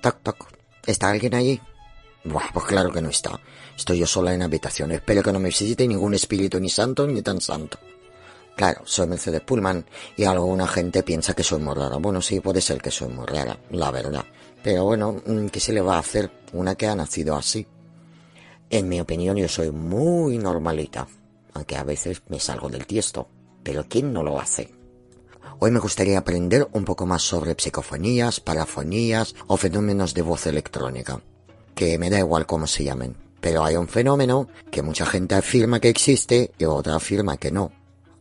Toc, toc. ¿Está alguien allí? Buah, pues claro que no está. Estoy yo sola en la habitación. Espero que no me visite ningún espíritu ni santo ni tan santo. Claro, soy Mercedes Pullman y alguna gente piensa que soy muy rara. Bueno, sí, puede ser que soy muy rara, la verdad. Pero bueno, mm, ¿qué se le va a hacer? Una que ha nacido así. En mi opinión, yo soy muy normalita, aunque a veces me salgo del tiesto. Pero ¿quién no lo hace? Hoy me gustaría aprender un poco más sobre psicofonías, parafonías o fenómenos de voz electrónica, que me da igual cómo se llamen. Pero hay un fenómeno que mucha gente afirma que existe y otra afirma que no.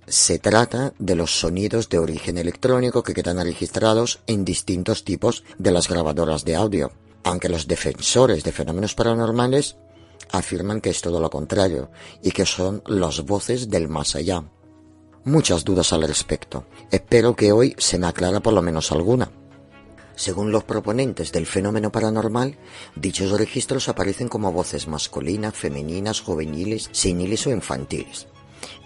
Se trata de los sonidos de origen electrónico que quedan registrados en distintos tipos de las grabadoras de audio, aunque los defensores de fenómenos paranormales afirman que es todo lo contrario y que son las voces del más allá. Muchas dudas al respecto. Espero que hoy se me aclara por lo menos alguna. Según los proponentes del fenómeno paranormal, dichos registros aparecen como voces masculinas, femeninas, juveniles, seniles o infantiles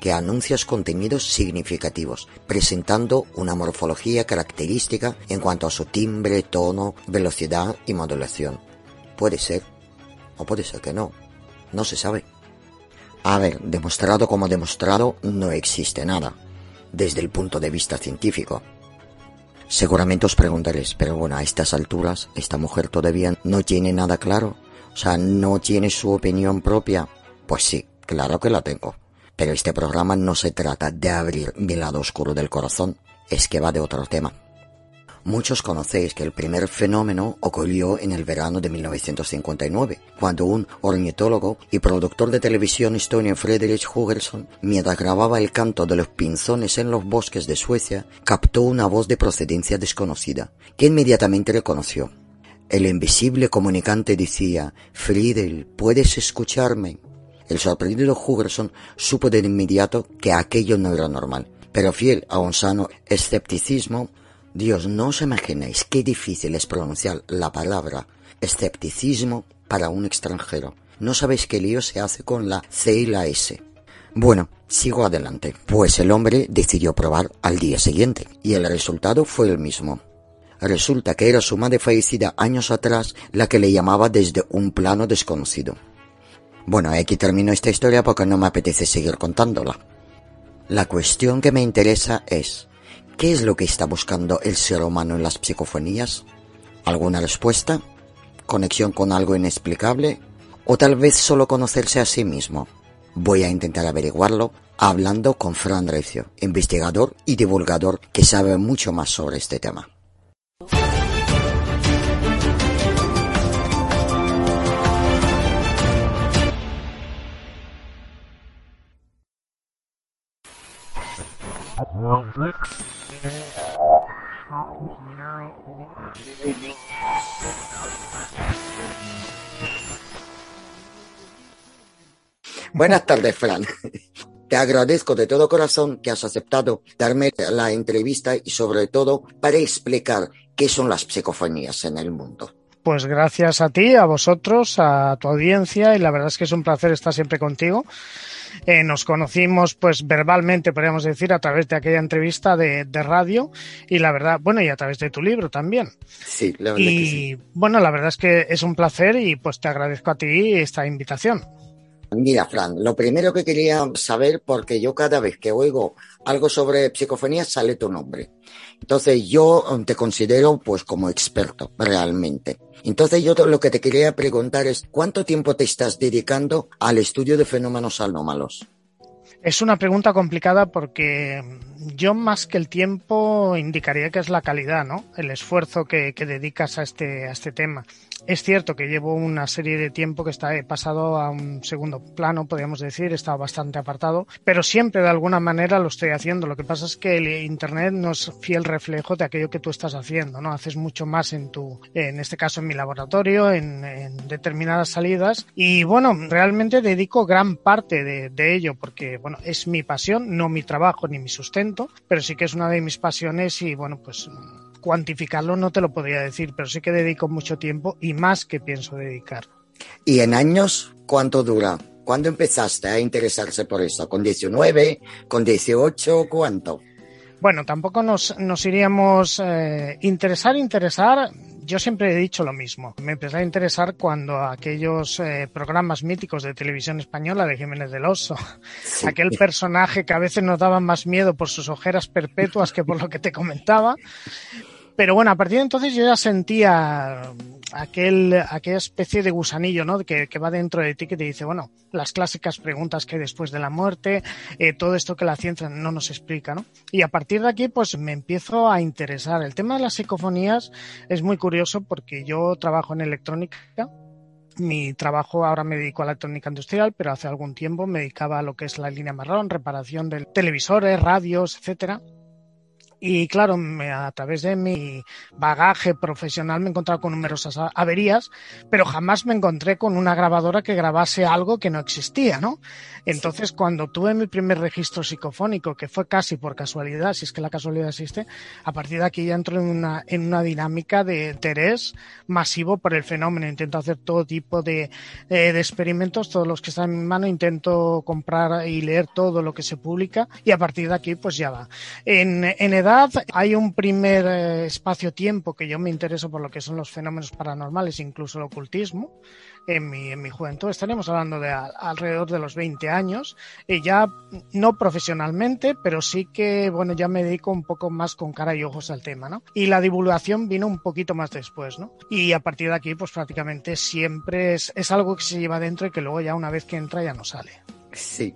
que anuncias contenidos significativos, presentando una morfología característica en cuanto a su timbre, tono, velocidad y modulación. Puede ser, o puede ser que no, no se sabe. A ver, demostrado como demostrado, no existe nada, desde el punto de vista científico. Seguramente os preguntaréis, pero bueno, a estas alturas, esta mujer todavía no tiene nada claro, o sea, no tiene su opinión propia. Pues sí, claro que la tengo. Pero este programa no se trata de abrir mi lado oscuro del corazón, es que va de otro tema. Muchos conocéis que el primer fenómeno ocurrió en el verano de 1959, cuando un ornitólogo y productor de televisión estonio Friedrich Hugerson, mientras grababa el canto de los pinzones en los bosques de Suecia, captó una voz de procedencia desconocida, que inmediatamente reconoció. El invisible comunicante decía, Friedel, ¿puedes escucharme? El sorprendido Hugerson supo de inmediato que aquello no era normal, pero fiel a un sano escepticismo, Dios, no os imagináis qué difícil es pronunciar la palabra escepticismo para un extranjero. No sabéis qué lío se hace con la C y la S. Bueno, sigo adelante, pues el hombre decidió probar al día siguiente, y el resultado fue el mismo. Resulta que era su madre fallecida años atrás la que le llamaba desde un plano desconocido. Bueno, aquí termino esta historia porque no me apetece seguir contándola. La cuestión que me interesa es, ¿qué es lo que está buscando el ser humano en las psicofonías? ¿Alguna respuesta? ¿Conexión con algo inexplicable? ¿O tal vez solo conocerse a sí mismo? Voy a intentar averiguarlo hablando con Fran Recio, investigador y divulgador que sabe mucho más sobre este tema. Buenas tardes, Fran. Te agradezco de todo corazón que has aceptado darme la entrevista y sobre todo para explicar qué son las psicofonías en el mundo. Pues gracias a ti, a vosotros, a tu audiencia y la verdad es que es un placer estar siempre contigo. Eh, nos conocimos pues verbalmente, podríamos decir, a través de aquella entrevista de, de, radio y la verdad, bueno, y a través de tu libro también. Sí, la verdad y que sí. bueno, la verdad es que es un placer y pues te agradezco a ti esta invitación. Mira, Fran, lo primero que quería saber, porque yo cada vez que oigo algo sobre psicofonía sale tu nombre. Entonces yo te considero pues como experto, realmente. Entonces yo lo que te quería preguntar es, ¿cuánto tiempo te estás dedicando al estudio de fenómenos anómalos? Es una pregunta complicada porque yo más que el tiempo indicaría que es la calidad, ¿no? El esfuerzo que, que dedicas a este, a este tema. Es cierto que llevo una serie de tiempo que está, he pasado a un segundo plano, podríamos decir, estado bastante apartado, pero siempre de alguna manera lo estoy haciendo. Lo que pasa es que el Internet no es fiel reflejo de aquello que tú estás haciendo, ¿no? Haces mucho más en tu, en este caso en mi laboratorio, en, en determinadas salidas y bueno, realmente dedico gran parte de, de ello porque, bueno, es mi pasión, no mi trabajo ni mi sustento, pero sí que es una de mis pasiones y bueno, pues cuantificarlo no te lo podría decir, pero sí que dedico mucho tiempo y más que pienso dedicar. ¿Y en años cuánto dura? ¿Cuándo empezaste a interesarse por eso? ¿Con 19? ¿Con 18? ¿Cuánto? Bueno, tampoco nos, nos iríamos eh, interesar, interesar. Yo siempre he dicho lo mismo. Me empecé a interesar cuando aquellos eh, programas míticos de televisión española de Jiménez del Oso, sí. aquel personaje que a veces nos daba más miedo por sus ojeras perpetuas que por lo que te comentaba, pero bueno, a partir de entonces yo ya sentía aquel, aquella especie de gusanillo, ¿no? Que, que, va dentro de ti que te dice, bueno, las clásicas preguntas que hay después de la muerte, eh, todo esto que la ciencia no nos explica, ¿no? Y a partir de aquí, pues me empiezo a interesar. El tema de las psicofonías es muy curioso porque yo trabajo en electrónica, mi trabajo ahora me dedico a la electrónica industrial, pero hace algún tiempo me dedicaba a lo que es la línea marrón, reparación de televisores, radios, etcétera. Y claro, me, a través de mi bagaje profesional me he encontrado con numerosas averías, pero jamás me encontré con una grabadora que grabase algo que no existía, ¿no? Entonces, sí. cuando tuve mi primer registro psicofónico, que fue casi por casualidad, si es que la casualidad existe, a partir de aquí ya entro en una, en una dinámica de interés masivo por el fenómeno. Intento hacer todo tipo de, eh, de experimentos, todos los que están en mi mano, intento comprar y leer todo lo que se publica y a partir de aquí pues ya va. En, en edad hay un primer eh, espacio-tiempo que yo me intereso por lo que son los fenómenos paranormales, incluso el ocultismo. En mi, en mi juventud estaríamos hablando de a, alrededor de los 20 años, y ya no profesionalmente, pero sí que, bueno, ya me dedico un poco más con cara y ojos al tema, ¿no? Y la divulgación vino un poquito más después, ¿no? Y a partir de aquí, pues prácticamente siempre es, es algo que se lleva dentro y que luego ya una vez que entra ya no sale. Sí.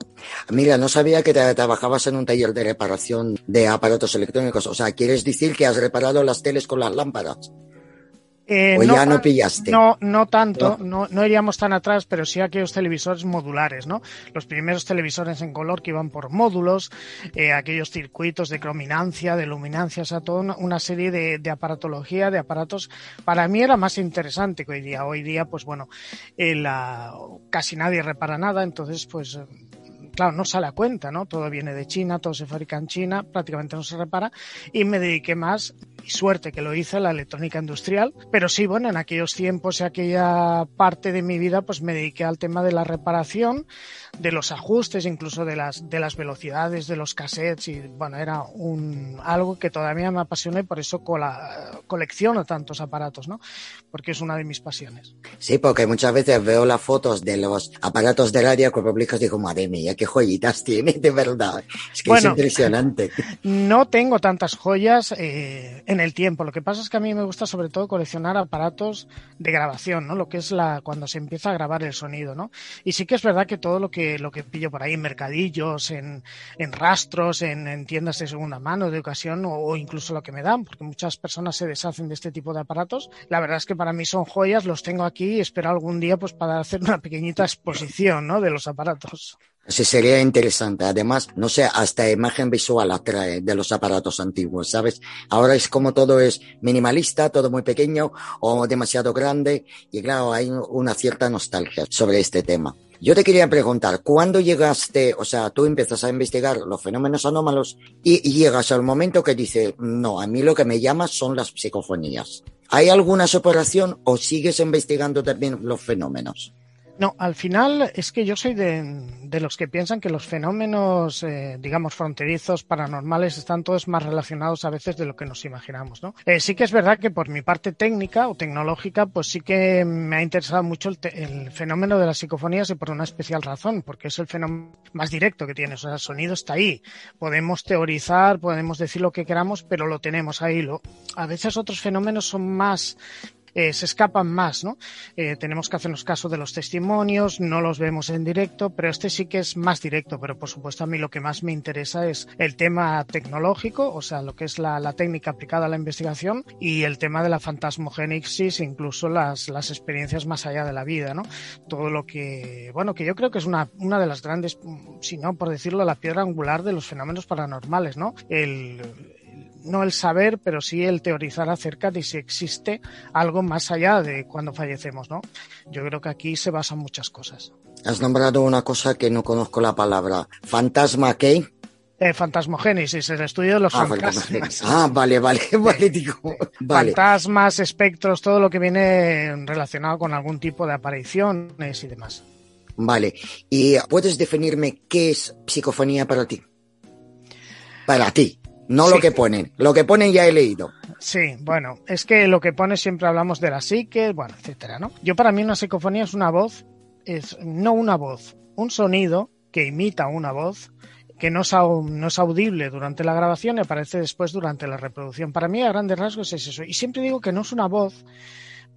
Mira, no sabía que te, trabajabas en un taller de reparación de aparatos electrónicos. O sea, ¿quieres decir que has reparado las teles con las lámparas? Eh, ¿O no, ya no pillaste? No, no tanto, no. no. No, iríamos tan atrás, pero sí aquellos televisores modulares, ¿no? Los primeros televisores en color que iban por módulos, eh, aquellos circuitos de crominancia, de luminancia, o sea, toda una, serie de, de, aparatología, de aparatos. Para mí era más interesante que hoy día. Hoy día, pues bueno, eh, la, casi nadie repara nada, entonces, pues claro, no sale a cuenta, ¿no? Todo viene de China, todo se fabrica en China, prácticamente no se repara y me dediqué más, y suerte que lo hice, la electrónica industrial, pero sí, bueno, en aquellos tiempos y aquella parte de mi vida, pues me dediqué al tema de la reparación, de los ajustes, incluso de las, de las velocidades de los cassettes y, bueno, era un, algo que todavía me apasiona y por eso cola, colecciono tantos aparatos, ¿no? Porque es una de mis pasiones. Sí, porque muchas veces veo las fotos de los aparatos de radio que publicas y digo, madre mía, qué joyitas tiene, de verdad. Es que bueno, es impresionante. No tengo tantas joyas eh, en el tiempo. Lo que pasa es que a mí me gusta sobre todo coleccionar aparatos de grabación, ¿no? Lo que es la cuando se empieza a grabar el sonido, ¿no? Y sí que es verdad que todo lo que lo que pillo por ahí en mercadillos, en, en rastros, en, en, tiendas de segunda mano, de ocasión, o, o, incluso lo que me dan, porque muchas personas se deshacen de este tipo de aparatos. La verdad es que para mí son joyas, los tengo aquí y espero algún día pues para hacer una pequeñita exposición, ¿no? De los aparatos. Sí, sería interesante. Además, no sé, hasta imagen visual atrae de los aparatos antiguos, ¿sabes? Ahora es como todo es minimalista, todo muy pequeño o demasiado grande y claro, hay una cierta nostalgia sobre este tema. Yo te quería preguntar, ¿cuándo llegaste, o sea, tú empiezas a investigar los fenómenos anómalos y, llegas al momento que dices, no, a mí lo que me llama son las psicofonías? ¿Hay alguna separación o sigues investigando también los fenómenos? No, al final es que yo soy de, los que piensan que los fenómenos, eh, digamos, fronterizos, paranormales, están todos más relacionados a veces de lo que nos imaginamos, ¿no? Eh, sí que es verdad que por mi parte técnica o tecnológica, pues sí que me ha interesado mucho el, el, fenómeno de las psicofonías y por una especial razón, porque es el fenómeno más directo que tiene, o sea, el sonido está ahí. Podemos teorizar, podemos decir lo que queramos, pero lo tenemos ahí. Lo, a veces otros fenómenos son más eh, se escapan más, ¿no? Eh, tenemos que hacernos caso de los testimonios, no los vemos en directo, pero este sí que es más directo, pero por supuesto a mí lo que más me interesa es el tema tecnológico, o sea, lo que es la, la técnica aplicada a la investigación y el tema de la fantasmogénesis, incluso las, las experiencias más allá de la vida, ¿no? Todo lo que, bueno, que yo creo que es una, una de las grandes, si no por decirlo, la piedra angular de los fenómenos paranormales, ¿no? El, no el saber, pero sí el teorizar acerca de si existe algo más allá de cuando fallecemos, ¿no? Yo creo que aquí se basan muchas cosas. Has nombrado una cosa que no conozco la palabra. ¿Fantasma qué? Eh, fantasmogénesis, el estudio de los ah, fantasmas. Ah, vale, vale, vale, digo, vale. Fantasmas, espectros, todo lo que viene relacionado con algún tipo de apariciones y demás. Vale, ¿y puedes definirme qué es psicofonía para ti? Para ti, no lo que ponen. Lo que ponen ya he leído. Sí, bueno, es que lo que pone siempre hablamos de la psique, bueno, etcétera, ¿no? Yo para mí una psicofonía es una voz, es no una voz, un sonido que imita una voz que no es, no es, audible durante la grabación y aparece después durante la reproducción. Para mí, a grandes rasgos, es eso. Y siempre digo que no es una voz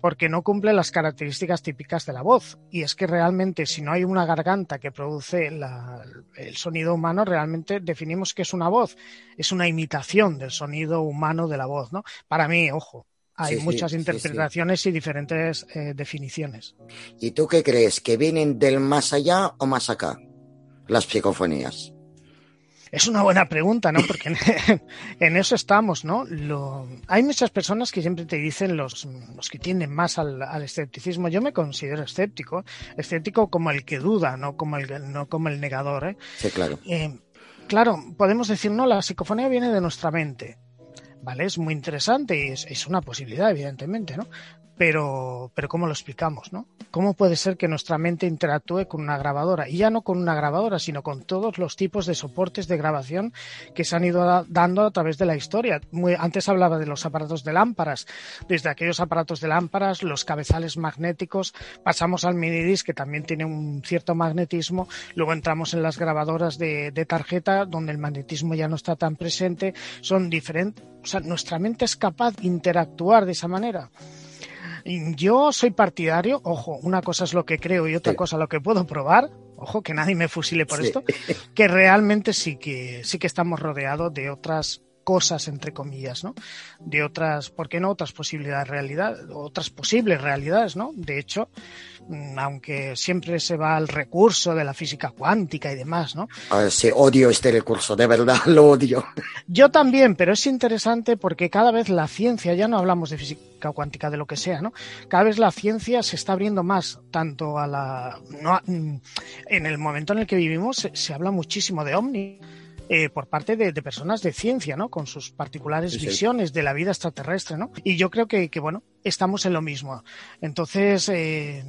porque no cumple las características típicas de la voz. Y es que realmente, si no hay una garganta que produce la, el sonido humano, realmente definimos que es una voz. Es una imitación del sonido humano de la voz, ¿no? Para mí, ojo. Hay sí, muchas sí, interpretaciones sí, y diferentes eh, definiciones. ¿Y tú qué crees? ¿Que vienen del más allá o más acá? Las psicofonías. Es una buena pregunta, ¿no? Porque en, en eso estamos, ¿no? Lo, hay muchas personas que siempre te dicen los, los que tienden más al, al, escepticismo. Yo me considero escéptico, escéptico como el que duda, no como el, no como el negador, ¿eh? Sí, claro. Eh, claro, podemos decir, no, la psicofonía viene de nuestra mente. ¿Vale? Es muy interesante y es, es una posibilidad, evidentemente, ¿no? Pero, pero ¿cómo lo explicamos, no? ¿Cómo puede ser que nuestra mente interactúe con una grabadora? Y ya no con una grabadora, sino con todos los tipos de soportes de grabación que se han ido dando a través de la historia. Muy, antes hablaba de los aparatos de lámparas. Desde aquellos aparatos de lámparas, los cabezales magnéticos, pasamos al minidisc, que también tiene un cierto magnetismo. Luego entramos en las grabadoras de, de tarjeta, donde el magnetismo ya no está tan presente. Son diferentes. Nuestra mente es capaz de interactuar de esa manera. Yo soy partidario, ojo, una cosa es lo que creo y otra sí. cosa lo que puedo probar, ojo, que nadie me fusile por sí. esto, que realmente sí que, sí que estamos rodeados de otras cosas entre comillas, ¿no? De otras, ¿por qué no? Otras posibilidades realidad, otras posibles realidades, ¿no? De hecho, mm, aunque siempre se va al recurso de la física cuántica y demás, ¿no? A ver, sí, odio este recurso, de verdad lo odio. Yo también, pero es interesante porque cada vez la ciencia, ya no hablamos de física cuántica, de lo que sea, ¿no? Cada vez la ciencia se está abriendo más, tanto a la... No, mm, en el momento en el que vivimos se, se habla muchísimo de ovni, eh, por parte de, de, personas de ciencia, ¿no? Con sus particulares sí, visiones de la vida extraterrestre, ¿no? Y yo creo que, que bueno, estamos en lo mismo. Entonces, eh,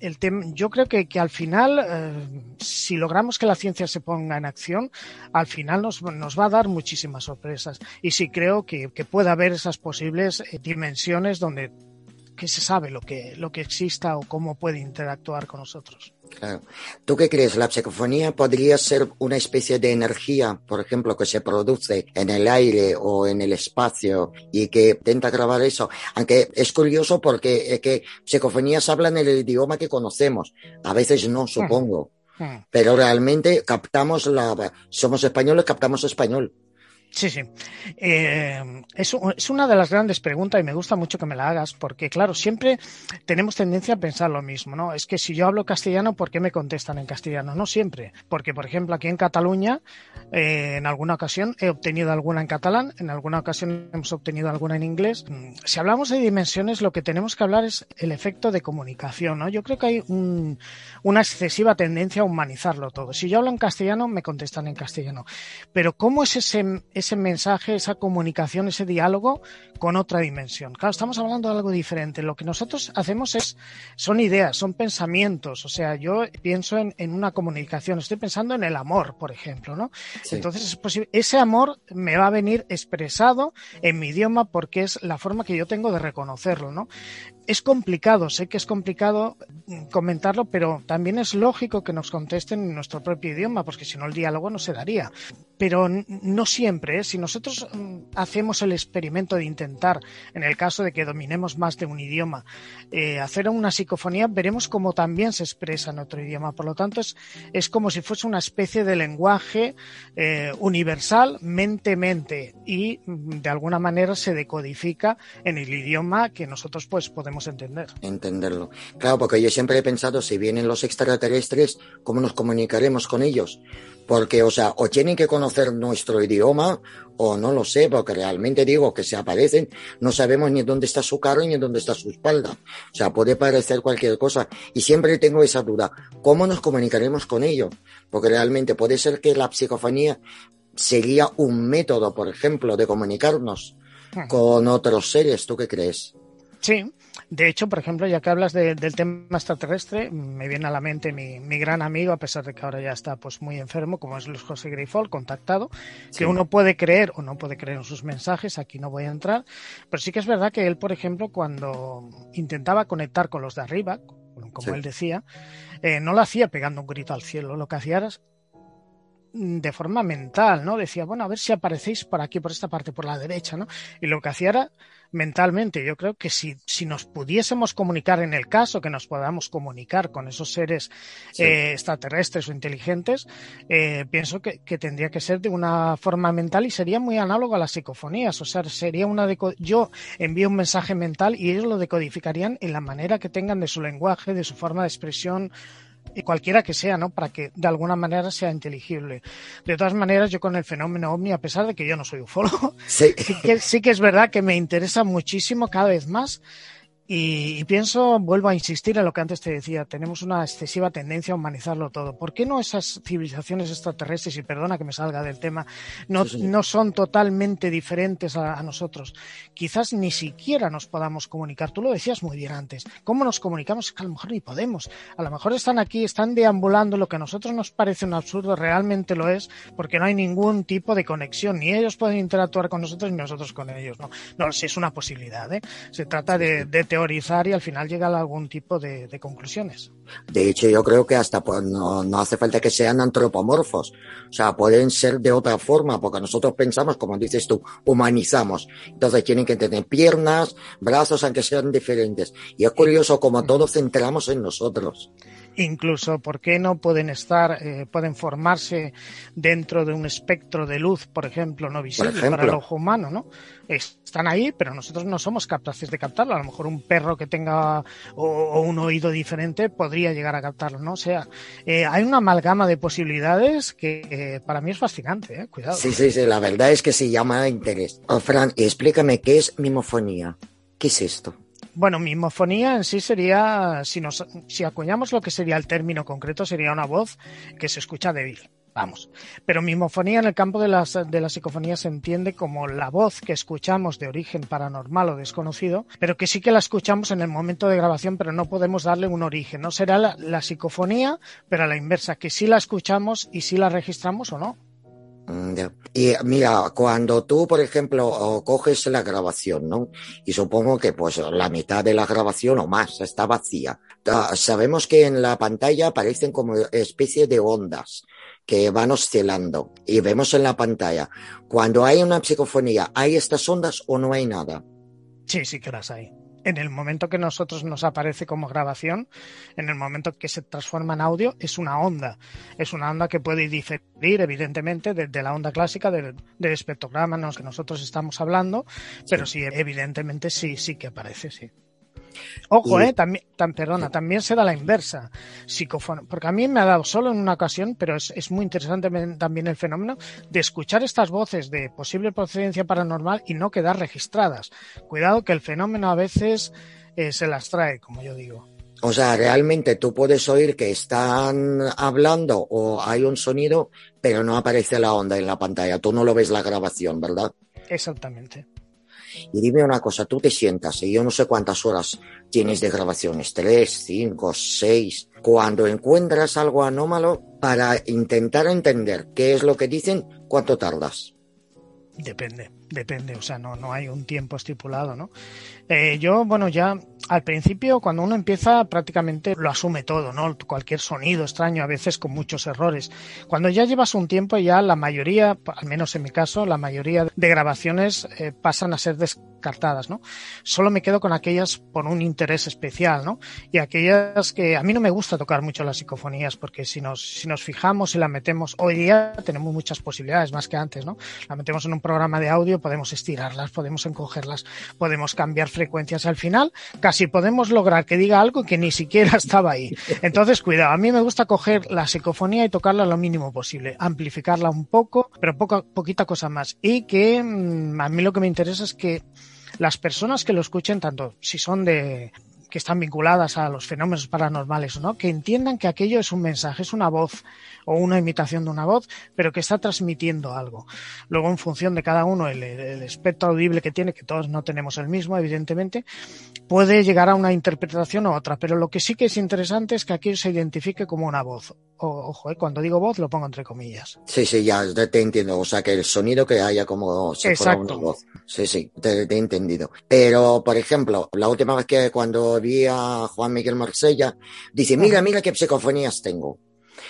el tema, yo creo que, que al final, eh, si logramos que la ciencia se ponga en acción, al final nos, nos va a dar muchísimas sorpresas. Y sí creo que, que puede haber esas posibles eh, dimensiones donde que se sabe lo que, lo que exista o cómo puede interactuar con nosotros. Claro. ¿Tú qué crees? ¿La psicofonía podría ser una especie de energía, por ejemplo, que se produce en el aire o en el espacio y que intenta grabar eso? Aunque es curioso porque es que psicofonías hablan el idioma que conocemos. A veces no, supongo. Hmm. Pero realmente captamos la... Somos españoles, captamos español. Sí, sí. Eh, es, una de las grandes preguntas y me gusta mucho que me la hagas porque, claro, siempre tenemos tendencia a pensar lo mismo, ¿no? Es que si yo hablo castellano, ¿por qué me contestan en castellano? No siempre. Porque, por ejemplo, aquí en Cataluña, eh, en alguna ocasión he obtenido alguna en catalán, en alguna ocasión hemos obtenido alguna en inglés. Si hablamos de dimensiones, lo que tenemos que hablar es el efecto de comunicación, ¿no? Yo creo que hay un, una excesiva tendencia a humanizarlo todo. Si yo hablo en castellano, me contestan en castellano. Pero ¿cómo es ese ese mensaje, esa comunicación, ese diálogo con otra dimensión. Claro, estamos hablando de algo diferente. Lo que nosotros hacemos es, son ideas, son pensamientos. O sea, yo pienso en, en una comunicación, estoy pensando en el amor, por ejemplo, ¿no? Sí. Entonces es posible, ese amor me va a venir expresado en mi idioma porque es la forma que yo tengo de reconocerlo, ¿no? Es complicado, sé que es complicado comentarlo, pero también es lógico que nos contesten en nuestro propio idioma, porque si no el diálogo no se daría. Pero no siempre siempre, ¿eh? si nosotros mm, hacemos el experimento de intentar, en el caso de que dominemos más de un idioma, eh, hacer una psicofonía, veremos cómo también se expresa en otro idioma. Por lo tanto, es, es como si fuese una especie de lenguaje eh, universal mente-mente y mm, de alguna manera se decodifica en el idioma que nosotros pues podemos entender. Entenderlo. Claro, porque yo siempre he pensado, si vienen los extraterrestres, ¿cómo nos comunicaremos con ellos? Porque, o sea, o tienen que conocer nuestro idioma, o no lo sé, porque realmente digo que se aparecen, no sabemos ni dónde está su carro ni dónde está su espalda. O sea, puede parecer cualquier cosa. Y siempre tengo esa duda, ¿cómo nos comunicaremos con ellos? Porque realmente puede ser que la psicofonía sería un método, por ejemplo, de comunicarnos con otros seres. ¿Tú qué crees? Sí, de hecho, por ejemplo, ya que hablas del tema extraterrestre, me viene a la mente mi, gran amigo, a pesar de que ahora ya está pues muy enfermo, como es Luis José Grifol, contactado, que uno puede creer o no puede creer en sus mensajes, aquí no voy a entrar, pero sí que es verdad que él, por ejemplo, cuando intentaba conectar con los de arriba, como él decía, eh, no lo hacía pegando un grito al cielo, lo que hacía era de forma mental, ¿no? Decía, bueno, a ver si aparecéis por aquí, por esta parte, por la derecha, ¿no? Y lo que hacía era mentalmente. Yo creo que si, si nos pudiésemos comunicar, en el caso que nos podamos comunicar con esos seres eh, extraterrestres o inteligentes, eh, pienso que, que, tendría que ser de una forma mental y sería muy análogo a las psicofonías. O sea, sería una de yo envío un mensaje mental y ellos lo decodificarían en la manera que tengan de su lenguaje, de su forma de expresión y cualquiera que sea, ¿no? Para que de alguna manera sea inteligible. De todas maneras, yo con el fenómeno ovni, a pesar de que yo no soy ufólogo, sí. que, sí que es verdad que me interesa muchísimo cada vez más y, pienso, vuelvo a insistir en lo que antes te decía, tenemos una excesiva tendencia a humanizarlo todo. ¿Por qué no esas civilizaciones extraterrestres, y perdona que me salga del tema, no, no son totalmente diferentes a, nosotros? Quizás ni siquiera nos podamos comunicar. Tú lo decías muy bien antes. ¿Cómo nos comunicamos? Que a lo mejor ni podemos. A lo mejor están aquí, están deambulando lo que a nosotros nos parece un absurdo, realmente lo es, porque no hay ningún tipo de conexión. Ni ellos pueden interactuar con nosotros ni nosotros con ellos. No, no si es una posibilidad. ¿eh? Se trata de, de teoría y al final llegar a algún tipo de, conclusiones. De hecho, yo creo que hasta pues, no, no, hace falta que sean antropomorfos. O sea, pueden ser de otra forma, porque nosotros pensamos, como dices tú, humanizamos. Entonces tienen que tener piernas, brazos, aunque sean diferentes. Y es curioso como todos centramos en nosotros. Incluso, ¿por qué no pueden estar, eh, pueden formarse dentro de un espectro de luz, por ejemplo, no visible para el ojo humano, ¿no? Están ahí, pero nosotros no somos capaces de captarlo. A lo mejor un perro que tenga o, un oído diferente podría llegar a captarlo, ¿no? O sea, eh, hay una amalgama de posibilidades que eh, para mí es fascinante, ¿eh? Cuidado. Sí, sí, sí, la verdad es que se llama interés. Oh, Fran, explícame qué es mimofonía. ¿Qué es esto? Bueno, mimofonía en sí sería, si, nos, si acuñamos lo que sería el término concreto, sería una voz que se escucha débil. Vamos. Pero mimofonía en el campo de, las, de la psicofonía se entiende como la voz que escuchamos de origen paranormal o desconocido, pero que sí que la escuchamos en el momento de grabación, pero no podemos darle un origen. No será la, la psicofonía, pero a la inversa, que sí la escuchamos y sí la registramos o no. Mm, y mira, cuando tú, por ejemplo, coges la grabación, ¿no? Y supongo que pues la mitad de la grabación o más está vacía. Sabemos que en la pantalla aparecen como especie de ondas que van oscilando y vemos en la pantalla. Cuando hay una psicofonía, ¿hay estas ondas o no hay nada? Sí, sí que las hay en el momento que nosotros nos aparece como grabación, en el momento que se transforma en audio, es una onda. Es una onda que puede diferir, evidentemente, de, la onda clásica del, del espectrograma en los que nosotros estamos hablando, pero sí, evidentemente sí, sí que aparece, sí. Ojo, eh, también, perdona, también se da la inversa. Psicofon porque a mí me ha dado solo en una ocasión, pero es, es, muy interesante también el fenómeno de escuchar estas voces de posible procedencia paranormal y no quedar registradas. Cuidado que el fenómeno a veces eh, se las trae, como yo digo. O sea, realmente tú puedes oír que están hablando o hay un sonido, pero no aparece la onda en la pantalla. Tú no lo ves la grabación, ¿verdad? Exactamente. Y dime una cosa, tú te sientas y yo no sé cuántas horas tienes de grabaciones, tres, cinco, seis. Cuando encuentras algo anómalo, para intentar entender qué es lo que dicen, ¿cuánto tardas? Depende, depende, o sea, no, no hay un tiempo estipulado, ¿no? Eh, yo, bueno, ya al principio, cuando uno empieza, prácticamente lo asume todo, ¿no? Cualquier sonido extraño, a veces con muchos errores. Cuando ya llevas un tiempo, ya la mayoría, al menos en mi caso, la mayoría de grabaciones eh, pasan a ser descartadas, ¿no? Solo me quedo con aquellas por un interés especial, ¿no? Y aquellas que a mí no me gusta tocar mucho las psicofonías, porque si nos, si nos fijamos y la metemos, hoy día tenemos muchas posibilidades, más que antes, ¿no? La metemos en un programa de audio, podemos estirarlas, podemos encogerlas, podemos cambiar frecuencias al final, casi podemos lograr que diga algo que ni siquiera estaba ahí. Entonces, cuidado, a mí me gusta coger la psicofonía y tocarla lo mínimo posible, amplificarla un poco, pero poca, poquita cosa más. Y que mm, a mí lo que me interesa es que las personas que lo escuchen, tanto si son de, que están vinculadas a los fenómenos paranormales, ¿no? Que entiendan que aquello es un mensaje, es una voz o una imitación de una voz, pero que está transmitiendo algo. Luego, en función de cada uno, el, el espectro audible que tiene, que todos no tenemos el mismo, evidentemente, puede llegar a una interpretación u otra, pero lo que sí que es interesante es que aquello se identifique como una voz. O, ojo, ¿eh? cuando digo voz lo pongo entre comillas. Sí, sí, ya te entiendo. O sea, que el sonido que haya como si fuera una voz. Sí, sí, te, te, he entendido. Pero, por ejemplo, la última vez que cuando vi a Juan Miguel Marsella, dice, mira, mira qué psicofonías tengo.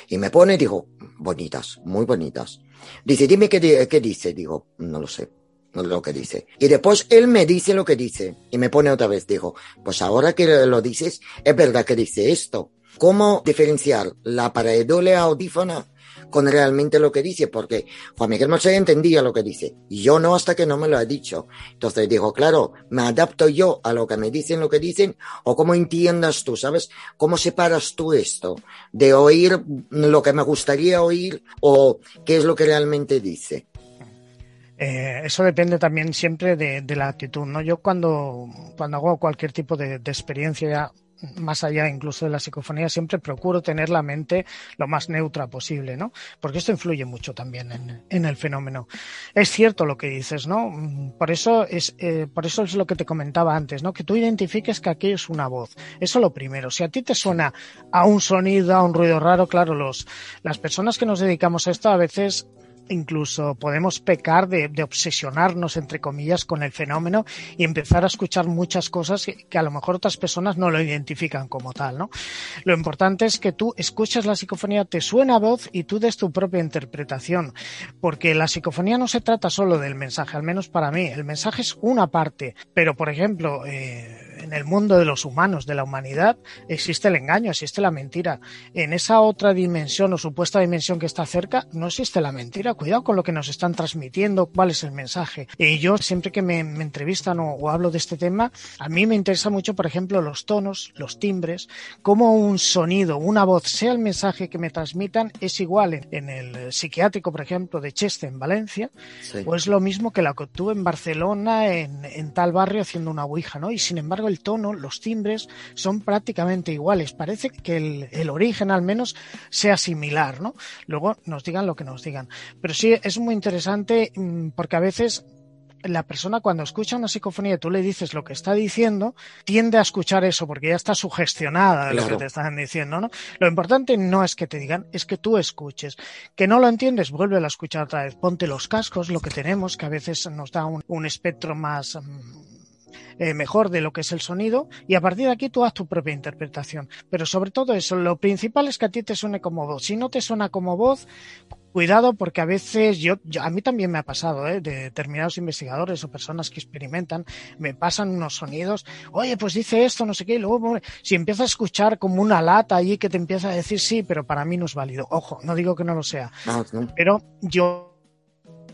Y me pone, digo, bonitas, muy bonitas. Dice, dime qué, qué dice. Digo, no lo sé no lo que dice. Y después él me dice lo que dice y me pone otra vez, digo, pues ahora que lo dices, es verdad que dice esto. ¿Cómo diferenciar la pareidolia audífona con realmente lo que dice? Porque Juan Miguel Mosé entendía lo que dice y yo no hasta que no me lo ha dicho. Entonces digo, claro, me adapto yo a lo que me dicen lo que dicen o cómo entiendas tú, ¿sabes? ¿Cómo separas tú esto de oír lo que me gustaría oír o qué es lo que realmente dice? Eh, eso depende también siempre de, la actitud, ¿no? Yo cuando, cuando hago cualquier tipo de experiencia, más allá incluso de la psicofonía, siempre procuro tener la mente lo más neutra posible, ¿no? Porque esto influye mucho también en, en el fenómeno. Es cierto lo que dices, ¿no? Por eso es, eh, por eso es lo que te comentaba antes, ¿no? Que tú identifiques que aquello es una voz. Eso lo primero. Si a ti te suena a un sonido, a un ruido raro, claro, los, las personas que nos dedicamos a esto a veces incluso podemos pecar de, obsesionarnos, entre comillas, con el fenómeno y empezar a escuchar muchas cosas que, que, a lo mejor otras personas no lo identifican como tal, ¿no? Lo importante es que tú escuchas la psicofonía, te suena voz y tú des tu propia interpretación, porque la psicofonía no se trata solo del mensaje, al menos para mí. El mensaje es una parte, pero, por ejemplo, eh, en el mundo de los humanos, de la humanidad, existe el engaño, existe la mentira. En esa otra dimensión o supuesta dimensión que está cerca, no existe la mentira. Cuidado con lo que nos están transmitiendo, cuál es el mensaje. Y yo siempre que me, me entrevistan o, o, hablo de este tema, a mí me interesa mucho, por ejemplo, los tonos, los timbres, cómo un sonido, una voz, sea el mensaje que me transmitan, es igual en, en el psiquiátrico, por ejemplo, de Cheste en Valencia, sí. o es lo mismo que la que obtuve en Barcelona, en, en tal barrio haciendo una ouija, ¿no? Y sin embargo, el tono, los timbres son prácticamente iguales. Parece que el, el, origen al menos sea similar, ¿no? Luego nos digan lo que nos digan. Pero sí es muy interesante mm, porque a veces la persona cuando escucha una psicofonía y tú le dices lo que está diciendo, tiende a escuchar eso porque ya está sugestionada de claro. lo que te están diciendo, ¿no? Lo importante no es que te digan, es que tú escuches. Que no lo entiendes, vuelve a escuchar otra vez. Ponte los cascos, lo que tenemos, que a veces nos da un, un espectro más eh, mejor de lo que es el sonido y a partir de aquí tú haz tu propia interpretación. Pero sobre todo eso, lo principal es que a ti te suene como voz. Si no te suena como voz, cuidado porque a veces yo, yo, a mí también me ha pasado ¿eh? de determinados investigadores o personas que experimentan me pasan unos sonidos oye pues dice esto no sé qué y luego si empiezas a escuchar como una lata allí que te empieza a decir sí pero para mí no es válido ojo no digo que no lo sea no, no. pero yo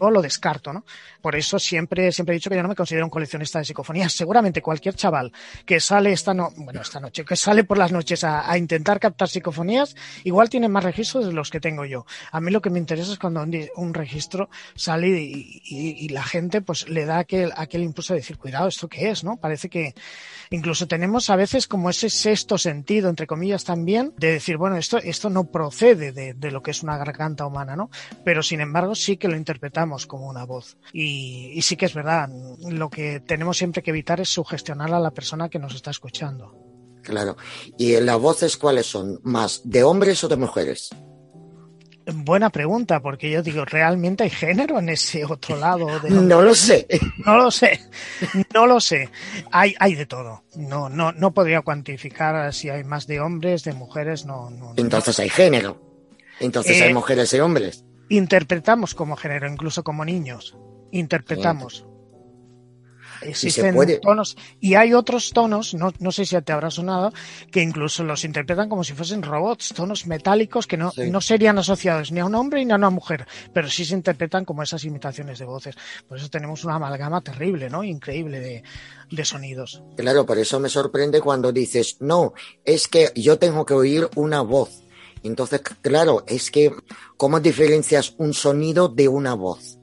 lo descarto, ¿no? Por eso siempre, siempre he dicho que yo no me considero un coleccionista de psicofonías. Seguramente cualquier chaval que sale esta no, bueno, esta noche, que sale por las noches a, intentar captar psicofonías, igual tiene más registros de los que tengo yo. A mí lo que me interesa es cuando un, un registro sale y, y, y, la gente pues le da aquel, aquel impulso de decir, cuidado, ¿esto qué es? ¿no? Parece que incluso tenemos a veces como ese sexto sentido, entre comillas también, de decir, bueno, esto, esto no procede de, de lo que es una garganta humana, ¿no? Pero sin embargo sí que lo interpretamos como una voz. Y, y, sí que es verdad, lo que tenemos siempre que evitar es sugestionar a la persona que nos está escuchando. Claro. ¿Y las voces cuáles son? ¿Más de hombres o de mujeres? Buena pregunta, porque yo digo, ¿realmente hay género en ese otro lado? De no lo sé. No lo sé. No lo sé. Hay, hay de todo. No, no, no podría cuantificar si hay más de hombres, de mujeres, no. no Entonces hay género. Entonces hay eh, mujeres y hombres. Interpretamos como género, incluso como niños. Interpretamos. Existen tonos y hay otros tonos, no, no, sé si te habrá sonado, que incluso los interpretan como si fuesen robots, tonos metálicos que no, no serían asociados ni a un hombre ni a una mujer, pero sí se interpretan como esas imitaciones de voces. Por eso tenemos una amalgama terrible, ¿no? Increíble de, de sonidos. Claro, por eso me sorprende cuando dices, no, es que yo tengo que oír una voz. Entonces, claro, es que, ¿cómo diferencias un sonido de una voz?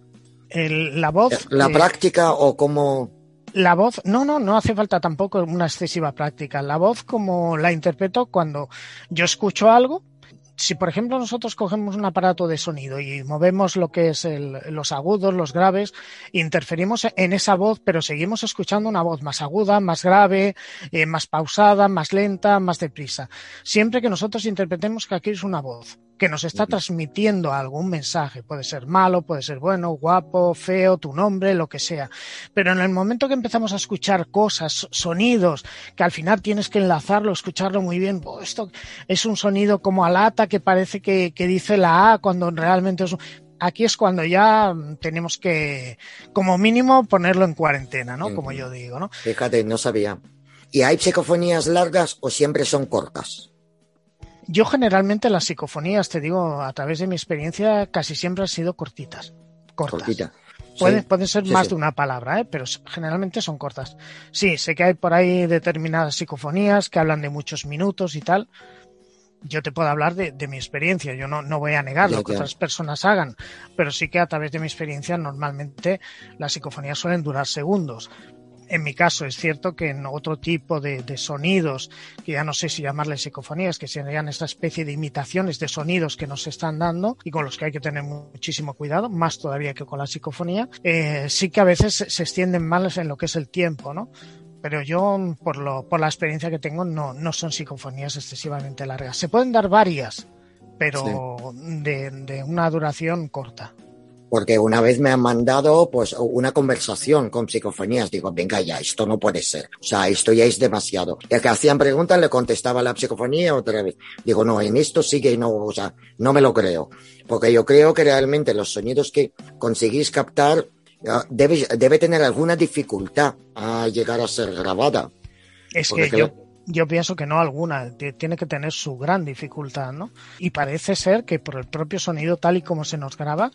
la voz. La eh, práctica o cómo. La voz, no, no, no hace falta tampoco una excesiva práctica. La voz como la interpreto cuando yo escucho algo, si por ejemplo nosotros cogemos un aparato de sonido y movemos lo que es el, los agudos, los graves, interferimos en esa voz, pero seguimos escuchando una voz más aguda, más grave, eh, más pausada, más lenta, más deprisa. Siempre que nosotros interpretemos que aquí es una voz que nos está transmitiendo algún mensaje. Puede ser malo, puede ser bueno, guapo, feo, tu nombre, lo que sea. Pero en el momento que empezamos a escuchar cosas, sonidos, que al final tienes que enlazarlo, escucharlo muy bien, oh, esto es un sonido como a lata que parece que, que dice la A cuando realmente es un... Aquí es cuando ya tenemos que, como mínimo, ponerlo en cuarentena, ¿no? Como yo digo, ¿no? Fíjate, no sabía. ¿Y hay psicofonías largas o siempre son cortas? Yo generalmente las psicofonías, te digo, a través de mi experiencia, casi siempre han sido cortitas. Cortas. Pueden, ser más de una palabra, ¿eh? pero generalmente son cortas. Sí, sé que hay por ahí determinadas psicofonías que hablan de muchos minutos y tal. Yo te puedo hablar de, mi experiencia, yo no, no, voy a negar lo que otras personas hagan, pero sí que a través de mi experiencia normalmente las psicofonías suelen durar segundos en mi caso es cierto que en otro tipo de, sonidos, que ya no sé si llamarles psicofonías, que serían esta especie de imitaciones de sonidos que nos están dando y con los que hay que tener muchísimo cuidado, más todavía que con la psicofonía, eh, sí que a veces se extienden más en lo que es el tiempo, ¿no? Pero yo, por, lo, por la experiencia que tengo, no, no son psicofonías excesivamente largas. Se pueden dar varias, pero de una duración corta porque una vez me han mandado pues una conversación con psicofonías, digo, venga ya, esto no puede ser, o sea, esto ya es demasiado. Y que hacían preguntas le contestaba la psicofonía otra vez. Digo, no, en esto sí que no, o sea, no me lo creo, porque yo creo que realmente los sonidos que conseguís captar debe, debe tener alguna dificultad a llegar a ser grabada. Es que yo, yo pienso que no alguna, tiene que tener su gran dificultad, ¿no? Y parece ser que por el propio sonido tal y como se nos graba,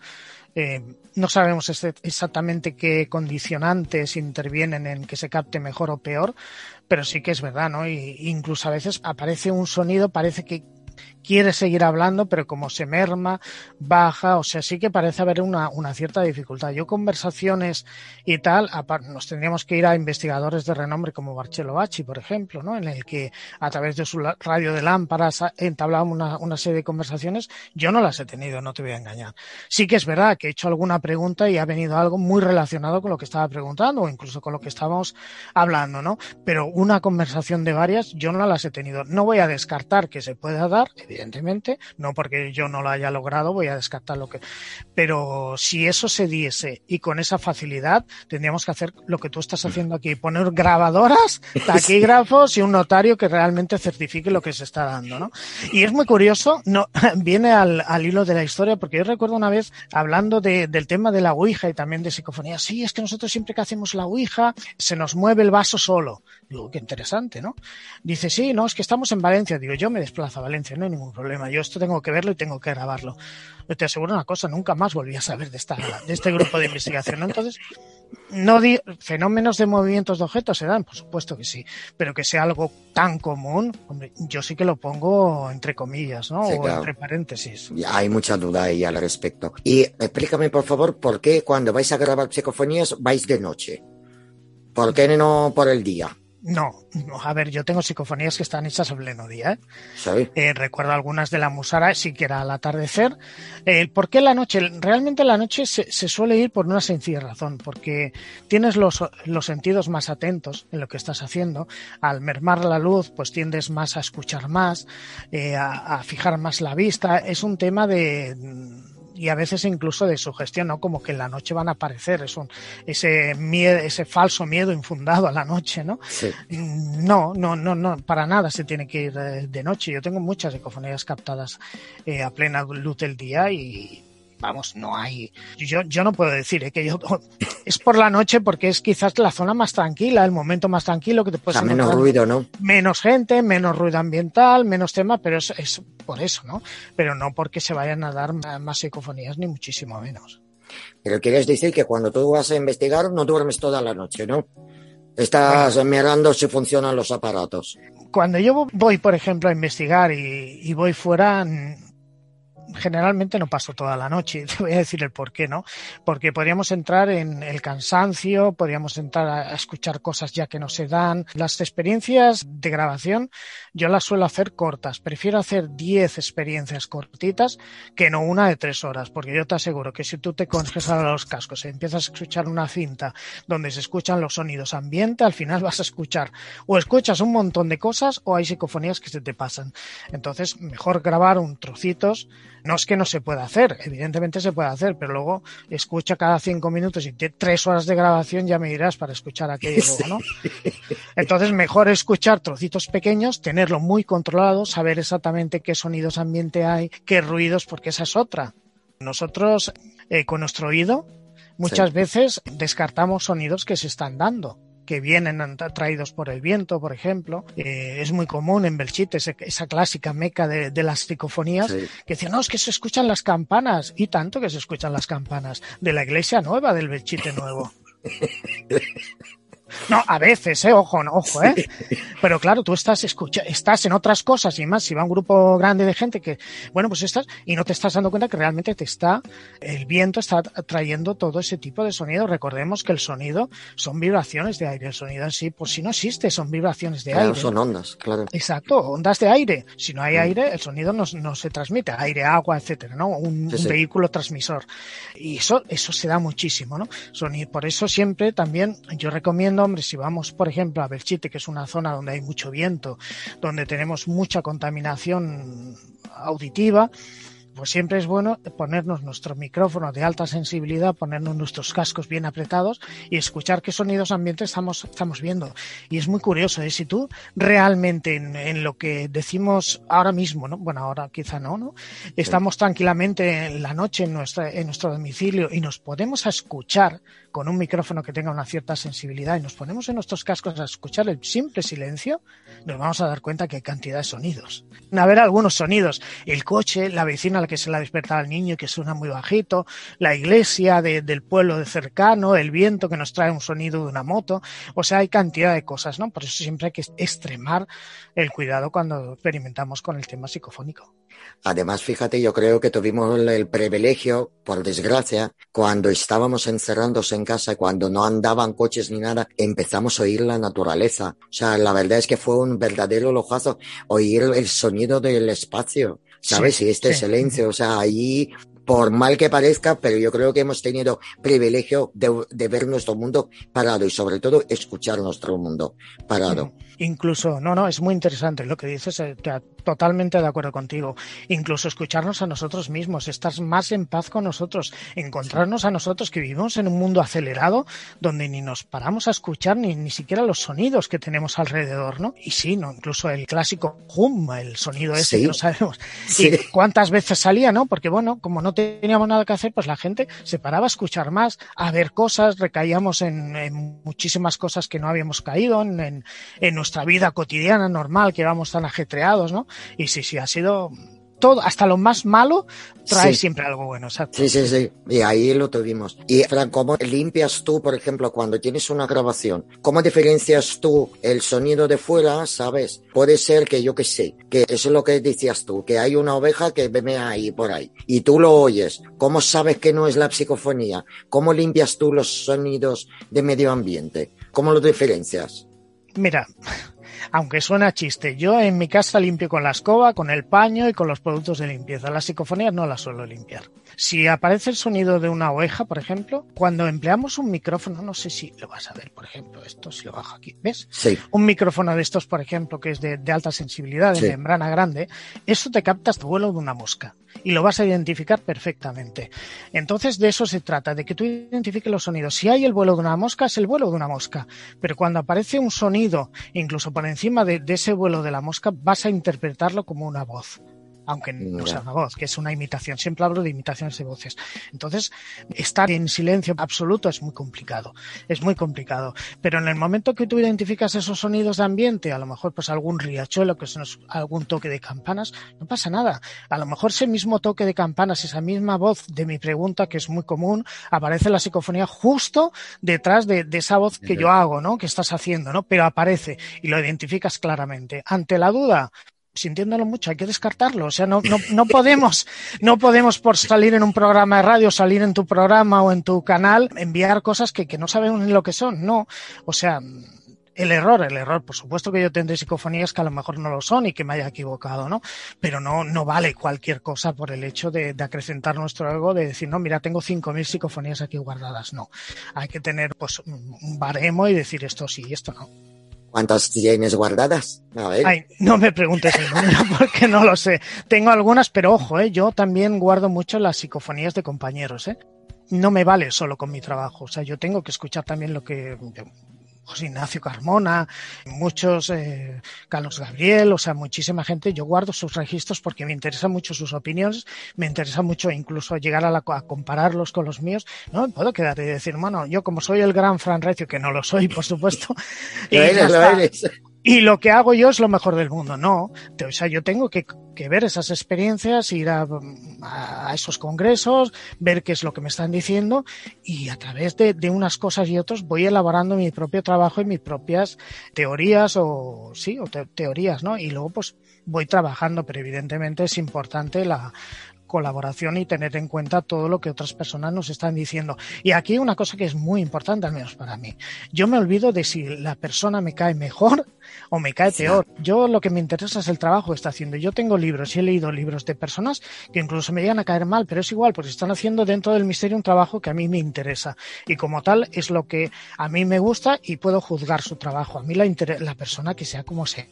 eh, no sabemos exactamente qué condicionantes intervienen en que se capte mejor o peor, pero sí que es verdad, ¿no? Y incluso a veces aparece un sonido, parece que quiere seguir hablando, pero como se merma, baja, o sea, sí que parece haber una, una cierta dificultad. Yo conversaciones y tal, nos tendríamos que ir a investigadores de renombre como Marcello Bacci, por ejemplo, ¿no? En el que a través de su radio de lámparas entablábamos una, una serie de conversaciones. Yo no las he tenido, no te voy a engañar. Sí que es verdad que he hecho alguna pregunta y ha venido algo muy relacionado con lo que estaba preguntando o incluso con lo que estábamos hablando, ¿no? Pero una conversación de varias, yo no las he tenido. No voy a descartar que se pueda dar, evidentemente, no porque yo no lo haya logrado voy a descartar lo que... Pero si eso se diese y con esa facilidad, tendríamos que hacer lo que tú estás haciendo aquí, poner grabadoras, taquígrafos y un notario que realmente certifique lo que se está dando, ¿no? Y es muy curioso, no, viene al, al hilo de la historia, porque yo recuerdo una vez hablando de, del tema de la Ouija y también de psicofonía, sí, es que nosotros siempre que hacemos la Ouija se nos mueve el vaso solo. Digo, qué interesante, ¿no? Dice, sí, no, es que estamos en Valencia. Digo, yo me desplazo a Valencia, no hay ningún problema. Yo esto tengo que verlo y tengo que grabarlo. Pero te aseguro una cosa, nunca más volví a saber de, esta, de este grupo de investigación. ¿no? Entonces, no di fenómenos de movimientos de objetos se dan, por supuesto que sí, pero que sea algo tan común, hombre, yo sí que lo pongo entre comillas, ¿no? o entre paréntesis. Hay mucha duda ahí al respecto. Y explícame, por favor, por qué cuando vais a grabar psicofonías vais de noche. ¿Por qué no por el día? No, a ver, yo tengo psicofonías que están hechas a pleno día. ¿eh? ¿Sí? Eh, recuerdo algunas de la Musara, sí que era al atardecer. Eh, ¿Por qué la noche? Realmente la noche se, se, suele ir por una sencilla razón, porque tienes los, los sentidos más atentos en lo que estás haciendo. Al mermar la luz, pues tiendes más a escuchar más, eh, a, a fijar más la vista. Es un tema de y a veces incluso de sugestión, ¿no? Como que en la noche van a aparecer, es un, ese miedo, ese falso miedo infundado a la noche, ¿no? Sí. No, no, no, no, para nada se tiene que ir de noche. Yo tengo muchas ecofonías captadas eh, a plena luz del día y vamos, no hay. Yo, yo no puedo decir ¿eh? que yo es por la noche porque es quizás la zona más tranquila, el momento más tranquilo que te puedes o sea, menos ruido, ¿no? Menos gente, menos ruido ambiental, menos tema, pero es, es por eso, ¿no? Pero no porque se vayan a dar más psicofonías, ni muchísimo menos. Pero quieres decir que cuando tú vas a investigar no duermes toda la noche, ¿no? Estás bueno, mirando si funcionan los aparatos. Cuando yo voy, por ejemplo, a investigar y, y voy fuera, generalmente no paso toda la noche. Te voy a decir el por qué, ¿no? Porque podríamos entrar en el cansancio, podríamos entrar a escuchar cosas ya que no se dan. Las experiencias de grabación yo las suelo hacer cortas. Prefiero hacer 10 experiencias cortitas que no una de tres horas, porque yo te aseguro que si tú te coges a los cascos y empiezas a escuchar una cinta donde se escuchan los sonidos ambiente, al final vas a escuchar o escuchas un montón de cosas o hay psicofonías que se te pasan. Entonces, mejor grabar un trocitos no es que no se pueda hacer, evidentemente se puede hacer, pero luego escucha cada cinco minutos y tres horas de grabación ya me dirás para escuchar aquello ¿no? Entonces, mejor escuchar trocitos pequeños, tenerlo muy controlado, saber exactamente qué sonidos ambiente hay, qué ruidos, porque esa es otra. Nosotros, eh, con nuestro oído, muchas sí. veces descartamos sonidos que se están dando que vienen traídos por el viento, por ejemplo. Eh, es muy común en Belchite, esa clásica meca de, de las psicofonías, sí. que decían, no, es que se escuchan las campanas, y tanto que se escuchan las campanas de la iglesia nueva del Belchite nuevo. No, a veces, eh, ojo, no, ojo, eh. Pero claro, tú estás escucha, estás en otras cosas y más si va un grupo grande de gente que, bueno, pues estás y no te estás dando cuenta que realmente te está, el viento está trayendo todo ese tipo de sonido. Recordemos que el sonido son vibraciones de aire. El sonido en sí, por si no existe, son vibraciones de claro, aire. Son ondas, claro. Exacto, ondas de aire. Si no hay aire, el sonido no, no se transmite. Aire, agua, etcétera, ¿no? Un vehículo transmisor. Y eso, eso se da muchísimo, ¿no? Sonido, por eso siempre también yo recomiendo hombre, si vamos, por ejemplo, a Belchite, que es una zona donde hay mucho viento, donde tenemos mucha contaminación auditiva, pues siempre es bueno ponernos nuestro micrófono de alta sensibilidad, ponernos nuestros cascos bien apretados y escuchar qué sonidos ambientes estamos, estamos viendo. Y es muy curioso, ¿eh? si tú realmente en, en, lo que decimos ahora mismo, ¿no? bueno, ahora quizá no, ¿no? Estamos tranquilamente en la noche en, nuestra, en nuestro domicilio y nos podemos escuchar con un micrófono que tenga una cierta sensibilidad y nos ponemos en nuestros cascos a escuchar el simple silencio, nos vamos a dar cuenta que hay cantidad de sonidos. A ver algunos sonidos, el coche, la vecina a la que se la despierta al niño que suena muy bajito, la iglesia de, del pueblo de cercano, el viento que nos trae un sonido de una moto, o sea, hay cantidad de cosas, ¿no? Por eso siempre hay que extremar el cuidado cuando experimentamos con el tema psicofónico. Además, fíjate, yo creo que tuvimos el privilegio, por desgracia, cuando estábamos encerrándose en casa, cuando no andaban coches ni nada, empezamos a oír la naturaleza. O sea, la verdad es que fue un verdadero lojazo oír el sonido del espacio. ¿Sabes? Sí, y este sí. silencio, o sea, ahí por mal que parezca, pero yo creo que hemos tenido privilegio de, de, ver nuestro mundo parado y sobre todo escuchar nuestro mundo parado. Incluso, no, no, es muy interesante lo que dices, eh, totalmente de acuerdo contigo. Incluso escucharnos a nosotros mismos, estar más en paz con nosotros, encontrarnos a nosotros que vivimos en un mundo acelerado donde ni nos paramos a escuchar ni, ni siquiera los sonidos que tenemos alrededor, ¿no? Y sí, ¿no? Incluso el clásico hum, el sonido ese sí. que no sabemos. Sí. Y cuántas veces salía, ¿no? Porque bueno, como no teníamos nada que hacer, pues la gente se paraba a escuchar más, a ver cosas, recaíamos en, en muchísimas cosas que no habíamos caído en, en, en nuestra vida cotidiana normal, que vamos tan ajetreados, ¿no? Y sí, sí, ha sido todo, hasta lo más malo, trae sí. siempre algo bueno. Exacto. Sí, sí, sí. Y ahí lo tuvimos. Y Fran, ¿cómo limpias tú, por ejemplo, cuando tienes una grabación? ¿Cómo diferencias tú el sonido de fuera, sabes? Puede ser que yo que sé, que eso es lo que decías tú, que hay una oveja que bebe ahí por ahí y tú lo oyes. ¿Cómo sabes que no es la psicofonía? ¿Cómo limpias tú los sonidos de medio ambiente? ¿Cómo los diferencias? Mira, aunque suena chiste, yo en mi casa limpio con la escoba, con el paño y con los productos de limpieza. Las psicofonías no las suelo limpiar. Si aparece el sonido de una oveja, por ejemplo, cuando empleamos un micrófono, no sé si lo vas a ver, por ejemplo, esto si lo bajo aquí, ¿ves? Sí. Un micrófono de estos, por ejemplo, que es de, de alta sensibilidad, de Sí. membrana grande, eso te capta hasta el vuelo de una mosca y lo vas a identificar perfectamente. Entonces, de eso se trata, de que tú identifiques los sonidos. Si hay el vuelo de una mosca, es el vuelo de una mosca. Pero cuando aparece un sonido, incluso por encima de, ese vuelo de la mosca, vas a interpretarlo como una voz. Aunque no sea una voz, que es una imitación. Siempre hablo de imitaciones de voces. Entonces, estar en silencio absoluto es muy complicado. Es muy complicado. Pero en el momento que tú identificas esos sonidos de ambiente, a lo mejor pues algún riachuelo, que es algún toque de campanas, no pasa nada. A lo mejor ese mismo toque de campanas, esa misma voz de mi pregunta, que es muy común, aparece en la psicofonía justo detrás de, de esa voz que yo hago, ¿no? Que estás haciendo, ¿no? Pero aparece y lo identificas claramente. Ante la duda, sintiéndolo mucho, hay que descartarlo. O sea, no, no, no podemos, no podemos por salir en un programa de radio, salir en tu programa o en tu canal, enviar cosas que, que no sabemos ni lo que son. No. O sea, el error, el error, por supuesto que yo tendré psicofonías que a lo mejor no lo son y que me haya equivocado, ¿no? Pero no, no vale cualquier cosa por el hecho de, de acrecentar nuestro ego, de decir, no, mira, tengo 5.000 psicofonías aquí guardadas. No. Hay que tener, pues, un baremo y decir esto sí y esto no. ¿Cuántas tienes guardadas? Ay, no me preguntes el número porque no lo sé. Tengo algunas, pero ojo, ¿eh? yo también guardo mucho las psicofonías de compañeros. ¿eh? No me vale solo con mi trabajo. O sea, yo tengo que escuchar también lo que José Ignacio Carmona, muchos, eh, Carlos Gabriel, o sea, muchísima gente. Yo guardo sus registros porque me interesan mucho sus opiniones, me interesa mucho incluso llegar a, la, a compararlos con los míos. No me puedo quedar y decir, bueno, yo como soy el gran Fran Recio, que no lo soy, por supuesto. Lo eres, lo eres. Y lo que hago yo es lo mejor del mundo. No, o sea, yo tengo que, que ver esas experiencias, ir a, esos congresos, ver qué es lo que me están diciendo y a través de, de unas cosas y otras voy elaborando mi propio trabajo y mis propias teorías o sí, o te- teorías, ¿no? Y luego pues voy trabajando, pero evidentemente es importante la colaboración y tener en cuenta todo lo que otras personas nos están diciendo. Y aquí una cosa que es muy importante, al menos para mí. Yo me olvido de si la persona me cae mejor o me cae peor. Yo lo que me interesa es el trabajo que está haciendo. Yo tengo libros y he leído libros de personas que incluso me llegan a caer mal, pero es igual, porque están haciendo dentro del misterio un trabajo que a mí me interesa. Y como tal, es lo que a mí me gusta y puedo juzgar su trabajo. A mí la, inter- la persona que sea como sea,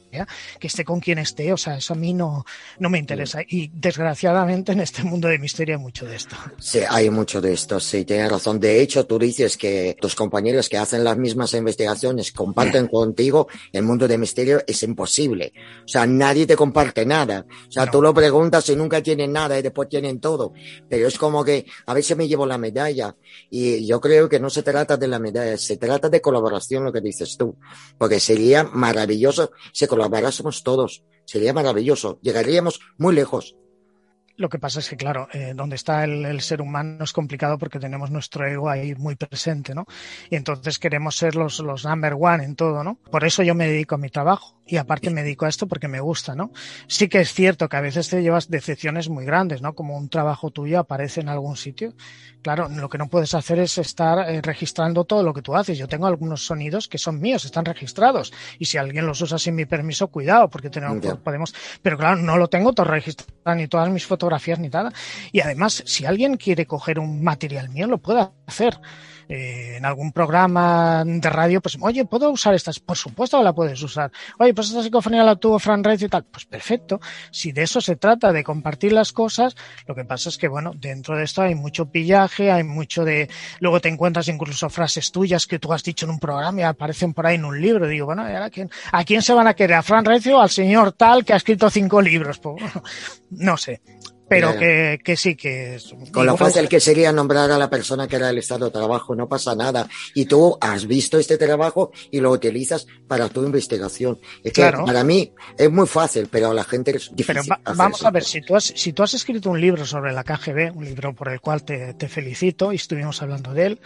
que esté con quien esté, o sea, eso a mí no, no me interesa. Y desgraciadamente en este mundo de misterio hay mucho de esto. Sí, hay mucho de esto, sí, tienes razón. De hecho, tú dices que tus compañeros que hacen las mismas investigaciones comparten contigo el mundo de misterio, es imposible. O sea, nadie te comparte nada. O sea, No. tú lo preguntas y nunca tienen nada y después tienen todo. Pero es como que a veces me llevo la medalla y yo creo que no se trata de la medalla, se trata de colaboración, lo que dices tú. Porque sería maravilloso si colaborásemos todos. Sería maravilloso. Llegaríamos muy lejos. Lo que pasa es que, claro, eh, donde está el, el, ser humano es complicado porque tenemos nuestro ego ahí muy presente, ¿no? Y entonces queremos ser los, los number one en todo, ¿no? Por eso yo me dedico a mi trabajo y aparte me dedico a esto porque me gusta, ¿no? Sí que es cierto que a veces te llevas decepciones muy grandes, ¿no? Como un trabajo tuyo aparece en algún sitio. Claro, lo que no puedes hacer es estar eh, registrando todo lo que tú haces. Yo tengo algunos sonidos que son míos, están registrados. Y si alguien los usa sin mi permiso, cuidado, porque tenemos, yeah. podemos. Pero claro, no lo tengo todo registrado, ni todas mis fotografías, ni nada. Y además, si alguien quiere coger un material mío, lo puede hacer. Eh, en algún programa de radio, pues, oye, ¿puedo usar estas? Por supuesto que la puedes usar. Oye, pues esta psicofonía la tuvo Fran Red y tal. Pues perfecto. Si de eso se trata, de compartir las cosas, lo que pasa es que, bueno, dentro de esto hay mucho pillaje, hay mucho de... Luego te encuentras incluso frases tuyas que tú has dicho en un programa y aparecen por ahí en un libro. Digo, bueno, ¿a quién, ¿a quién se van a querer? ¿A Fran Recio o al señor tal que ha escrito cinco libros? Pues, no sé pero que, que, sí que es. Con lo fácil que sería nombrar a la persona que era el estado de trabajo, no pasa nada. Y tú has visto este trabajo y lo utilizas para tu investigación. Es que claro. para mí es muy fácil, pero a la gente es difícil. Pero va, vamos a ver, si tú, has, si tú has escrito un libro sobre la KGB, un libro por el cual te, te felicito y estuvimos hablando de él,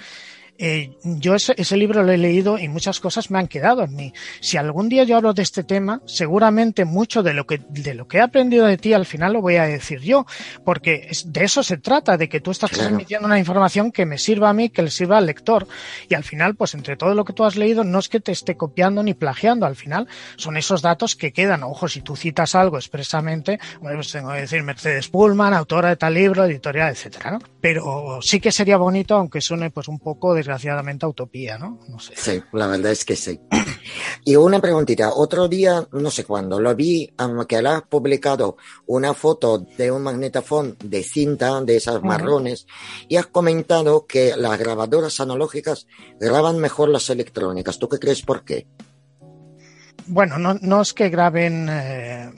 eh, yo ese, ese, libro lo he leído y muchas cosas me han quedado en mí. Si algún día yo hablo de este tema, seguramente mucho de lo que, de lo que he aprendido de ti al final lo voy a decir yo, porque de eso se trata, de que tú estás claro. transmitiendo una información que me sirva a mí, que le sirva al lector. Y al final, pues entre todo lo que tú has leído, no es que te esté copiando ni plagiando, al final son esos datos que quedan. Ojo, si tú citas algo expresamente, bueno, pues tengo que decir Mercedes Pullman, autora de tal libro, editorial, etcétera, ¿no? Pero sí que sería bonito, aunque suene pues un poco desgraciadamente utopía, ¿no? No sé. Sí, la verdad es que sí. Y una preguntita, otro día, no sé cuándo, lo vi que has publicado una foto de un magnetofón de cinta, de esas marrones, uh -huh. y has comentado que las grabadoras analógicas graban mejor las electrónicas. ¿Tú qué crees por qué? Bueno, no, no es que graben eh,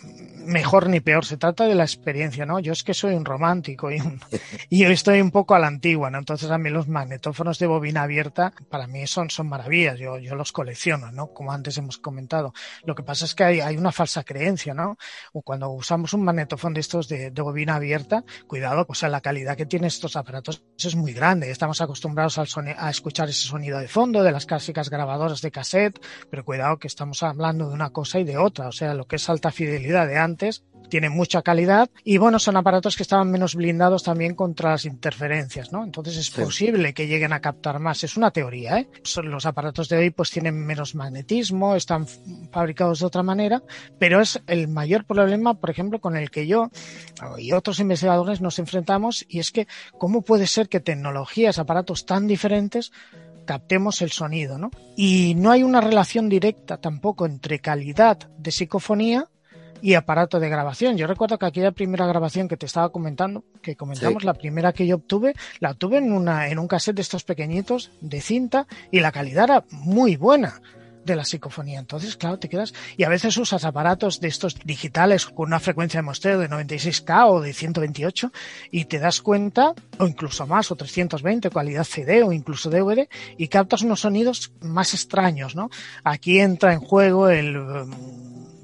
mejor ni peor, se trata de la experiencia, ¿no? Yo es que soy un romántico y, un, y estoy un poco a la antigua, ¿no? Entonces a mí los magnetófonos de bobina abierta para mí son, son maravillas, yo, yo los colecciono, ¿no? Como antes hemos comentado. Lo que pasa es que hay, hay una falsa creencia, ¿no? O cuando usamos un magnetófono de estos de, de bobina abierta, cuidado, o sea, la calidad que tienen estos aparatos es muy grande. Estamos acostumbrados al a escuchar ese sonido de fondo de las clásicas grabadoras de cassette, pero cuidado que estamos hablando de una cosa y de otra, o sea, lo que es alta fidelidad de antes tienen mucha calidad y bueno, son aparatos que estaban menos blindados también contra las interferencias, ¿no? Entonces es sí. posible que lleguen a captar más, es una teoría, ¿eh? Los aparatos de hoy pues tienen menos magnetismo, están fabricados de otra manera, pero es el mayor problema, por ejemplo, con el que yo y otros investigadores nos enfrentamos y es que cómo puede ser que tecnologías, aparatos tan diferentes captemos el sonido, ¿no? Y no hay una relación directa tampoco entre calidad de psicofonía y aparato de grabación. Yo recuerdo que aquella primera grabación que te estaba comentando, que comentamos, sí. la primera que yo obtuve, la obtuve en, una, en un cassette de estos pequeñitos de cinta y la calidad era muy buena de la psicofonía. Entonces, claro, te quedas y a veces usas aparatos de estos digitales con una frecuencia de muestreo de 96K o de 128 y te das cuenta, o incluso más, o 320, calidad CD o incluso DVD, y captas unos sonidos más extraños, ¿no? Aquí entra en juego el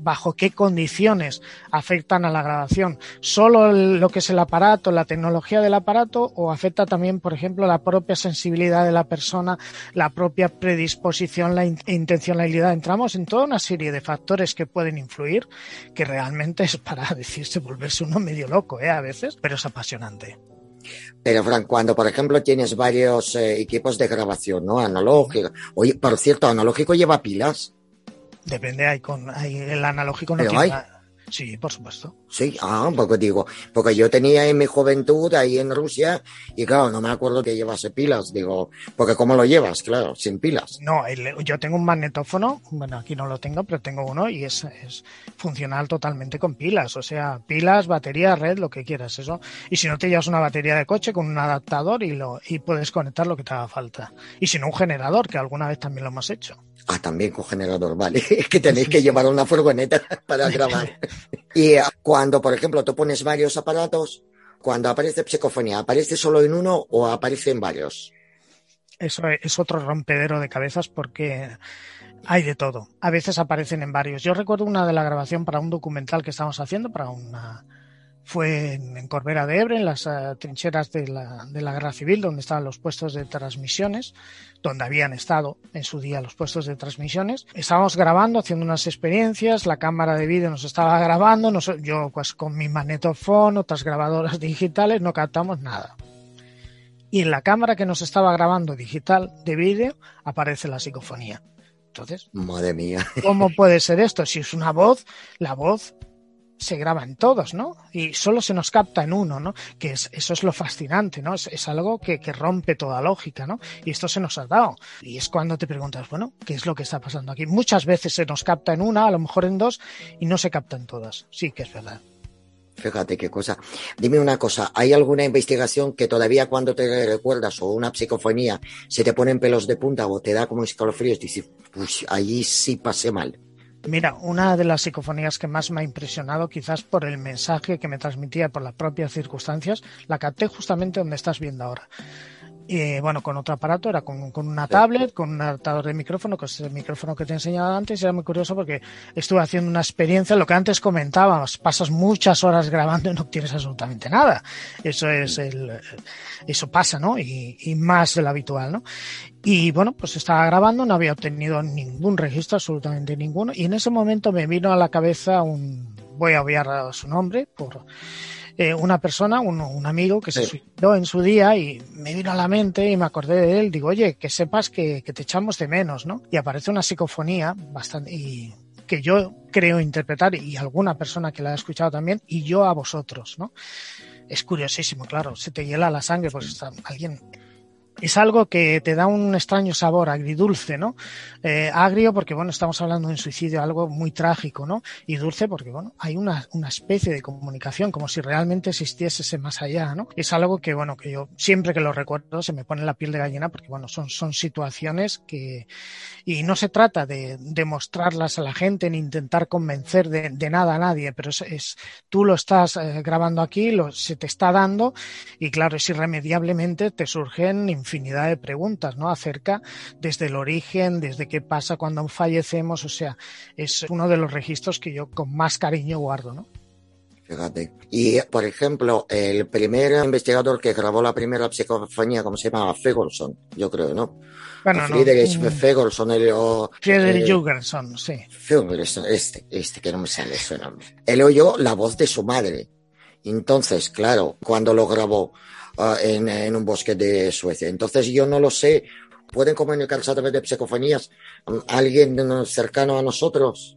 bajo qué condiciones afectan a la grabación. ¿Solo lo que es el aparato, la tecnología del aparato o afecta también, por ejemplo, la propia sensibilidad de la persona, la propia predisposición, la in intencionalidad? Entramos en toda una serie de factores que pueden influir, que realmente es para decirse volverse uno medio loco, ¿eh? A veces, pero es apasionante. Pero, Frank, cuando, por ejemplo, tienes varios eh, equipos de grabación, ¿no? Analógico. Oye, por cierto, analógico lleva pilas. Depende, hay con hay el analógico no tiene nada. Sí, por supuesto. Sí, ah, porque digo, porque yo tenía en mi juventud ahí en Rusia y claro, no me acuerdo que llevase pilas, digo, porque ¿cómo lo llevas? Claro, sin pilas. No, el- yo tengo un magnetófono, bueno, aquí no lo tengo, pero tengo uno y es, es funcional totalmente con pilas, o sea, pilas, batería, red, lo que quieras, eso. Y si no te llevas una batería de coche con un adaptador y lo y puedes conectar lo que te haga falta. Y si no un generador, que alguna vez también lo hemos hecho. Ah, también con generador, vale. Es que tenéis que llevar una furgoneta para grabar. Y eh, cuando, por ejemplo, tú pones varios aparatos, cuando aparece psicofonía, ¿aparece solo en uno o aparece en varios? Eso es otro rompedero de cabezas porque hay de todo. A veces aparecen en varios. Yo recuerdo una de la grabación para un documental que estábamos haciendo, para una fue en, Corbera de Ebre, en las uh, trincheras de la, de la Guerra Civil, donde estaban los puestos de transmisiones, donde habían estado en su día los puestos de transmisiones. Estábamos grabando, haciendo unas experiencias, la cámara de vídeo nos estaba grabando, nos, yo pues con mi magnetofón, otras grabadoras digitales, no captamos nada. Y en la cámara que nos estaba grabando digital de vídeo aparece la psicofonía. Entonces, Madre mía. ¿cómo puede ser esto? Si es una voz, la voz se graba en todos, ¿no? Y solo se nos capta en uno, ¿no? Que es, eso es lo fascinante, ¿no? Es, algo que, que, rompe toda lógica, ¿no? Y esto se nos ha dado. Y es cuando te preguntas, bueno, ¿qué es lo que está pasando aquí? Muchas veces se nos capta en una, a lo mejor en dos, y no se capta en todas. Sí que es verdad. Fíjate qué cosa. Dime una cosa, ¿hay alguna investigación que todavía cuando te recuerdas o una psicofonía se te ponen pelos de punta o te da como escalofríos y dices, pues allí sí pasé mal? Mira, una de las psicofonías que más me ha impresionado, quizás por el mensaje que me transmitía por las propias circunstancias, la capté justamente donde estás viendo ahora. Eh, bueno, con otro aparato, era con, con una tablet, con un adaptador de micrófono, que es el micrófono que te he enseñado antes, y era muy curioso porque estuve haciendo una experiencia, lo que antes comentábamos, pasas muchas horas grabando y no obtienes absolutamente nada. Eso es el, eso pasa, ¿no? Y, y más de lo habitual, ¿no? Y bueno, pues estaba grabando, no había obtenido ningún registro, absolutamente ninguno, y en ese momento me vino a la cabeza un, voy a obviar su nombre por eh, una persona, un, un, amigo que se suicidó en su día y me vino a la mente y me acordé de él. Digo, oye, que sepas que, que te echamos de menos, ¿no? Y aparece una psicofonía bastante y que yo creo interpretar y alguna persona que la ha escuchado también y yo a vosotros, ¿no? Es curiosísimo, claro, se te hiela la sangre porque está alguien es algo que te da un extraño sabor agridulce, ¿no? Eh, agrio porque, bueno, estamos hablando de un suicidio, algo muy trágico, ¿no? Y dulce porque, bueno, hay una, una especie de comunicación, como si realmente existiese ese más allá, ¿no? Es algo que, bueno, que yo siempre que lo recuerdo se me pone la piel de gallina porque, bueno, son, son situaciones que, y no se trata de, de mostrarlas a la gente ni intentar convencer de, de nada a nadie, pero es, es tú lo estás eh, grabando aquí, lo, se te está dando y, claro, es irremediablemente te surgen infinidad de preguntas, ¿no? Acerca desde el origen, desde qué pasa cuando fallecemos, o sea, es uno de los registros que yo con más cariño guardo, ¿no? Fíjate. Y, por ejemplo, el primer investigador que grabó la primera psicofonía, ¿cómo se llama? Fegolson, yo creo, ¿no? Bueno, Friedrich no. Fegolson, el, o, Friedrich eh, Jürgenson, sí. Fegolson, este, este, que no me sale su nombre. Él oyó la voz de su madre. Entonces, claro, cuando lo grabó uh, en, en un bosque de Suecia. Entonces, yo no lo sé. ¿Pueden comunicarse a través de psicofonías? ¿Alguien cercano a nosotros?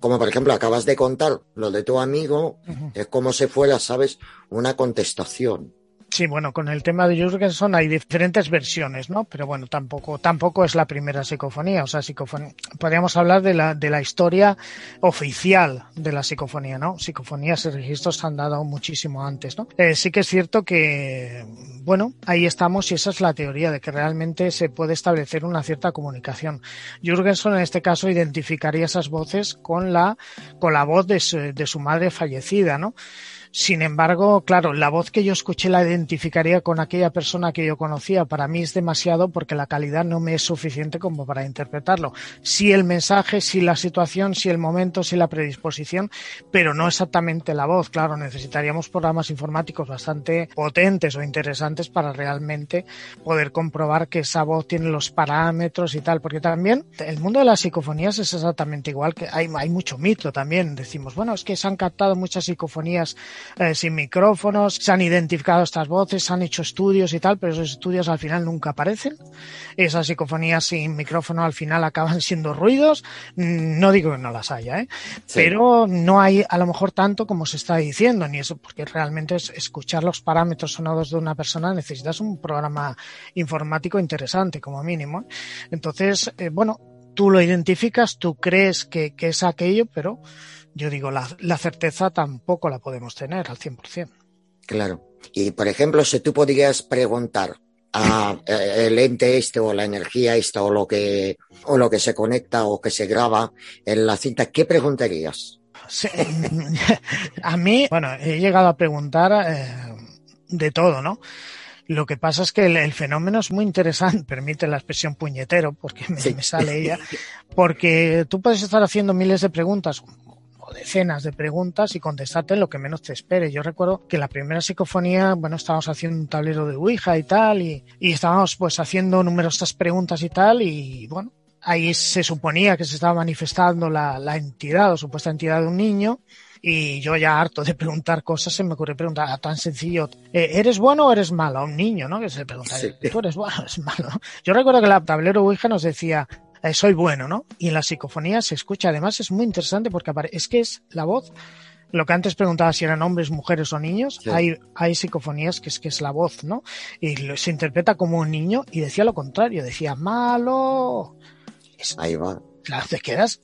como por ejemplo acabas de contar lo de tu amigo, uh -huh. es como si fuera, ¿sabes?, una contestación. Sí, bueno, con el tema de Jurgenson hay diferentes versiones, ¿no? Pero bueno, tampoco, tampoco es la primera psicofonía. O sea, psicofonía, podríamos hablar de la, de la historia oficial de la psicofonía, ¿no? Psicofonías y registros se han dado muchísimo antes, ¿no? Eh, sí que es cierto que, bueno, ahí estamos y esa es la teoría de que realmente se puede establecer una cierta comunicación. Jurgenson en este caso identificaría esas voces con la, con la voz de su, de su madre fallecida, ¿no? Sin embargo, claro, la voz que yo escuché la identificaría con aquella persona que yo conocía. Para mí es demasiado porque la calidad no me es suficiente como para interpretarlo. Sí el mensaje, sí la situación, sí el momento, sí la predisposición, pero no exactamente la voz. Claro, necesitaríamos programas informáticos bastante potentes o interesantes para realmente poder comprobar que esa voz tiene los parámetros y tal. Porque también el mundo de las psicofonías es exactamente igual que hay, hay mucho mito también. Decimos, bueno, es que se han captado muchas psicofonías eh, sin micrófonos, se han identificado estas voces, se han hecho estudios y tal, pero esos estudios al final nunca aparecen. Esas psicofonías sin micrófono al final acaban siendo ruidos. No digo que no las haya, ¿eh? Sí. pero no hay a lo mejor tanto como se está diciendo, ni eso, porque realmente es escuchar los parámetros sonados de una persona necesitas un programa informático interesante como mínimo. Entonces, eh, bueno, tú lo identificas, tú crees que, que es aquello, pero yo digo, la, la, certeza tampoco la podemos tener al 100%. Claro. Y, por ejemplo, si tú podrías preguntar a eh, el ente este o la energía esta o lo que o lo que se conecta o que se graba en la cinta, ¿qué preguntarías? Sí, a mí, bueno, he llegado a preguntar eh, de todo, ¿no? Lo que pasa es que el, el, fenómeno es muy interesante, permite la expresión puñetero, porque me, sí. me sale ella, porque tú puedes estar haciendo miles de preguntas, decenas de preguntas y contestarte lo que menos te espere. Yo recuerdo que la primera psicofonía, bueno, estábamos haciendo un tablero de Ouija y tal, y, y estábamos pues haciendo numerosas preguntas y tal, y bueno, ahí se suponía que se estaba manifestando la, la entidad o supuesta entidad de un niño, y yo ya harto de preguntar cosas, se me ocurre preguntar tan sencillo, eh, ¿eres bueno o eres malo? A un niño, ¿no? Que se pregunta, sí. ¿tú eres bueno o eres malo? Yo recuerdo que el tablero Ouija nos decía, eh, soy bueno, ¿no? Y en la psicofonía se escucha, además es muy interesante porque es que es la voz, lo que antes preguntaba si eran hombres, mujeres o niños, sí. hay, hay psicofonías que es que es la voz, ¿no? Y lo, se interpreta como un niño y decía lo contrario, decía malo. Es, Ahí va. Claro, te quedas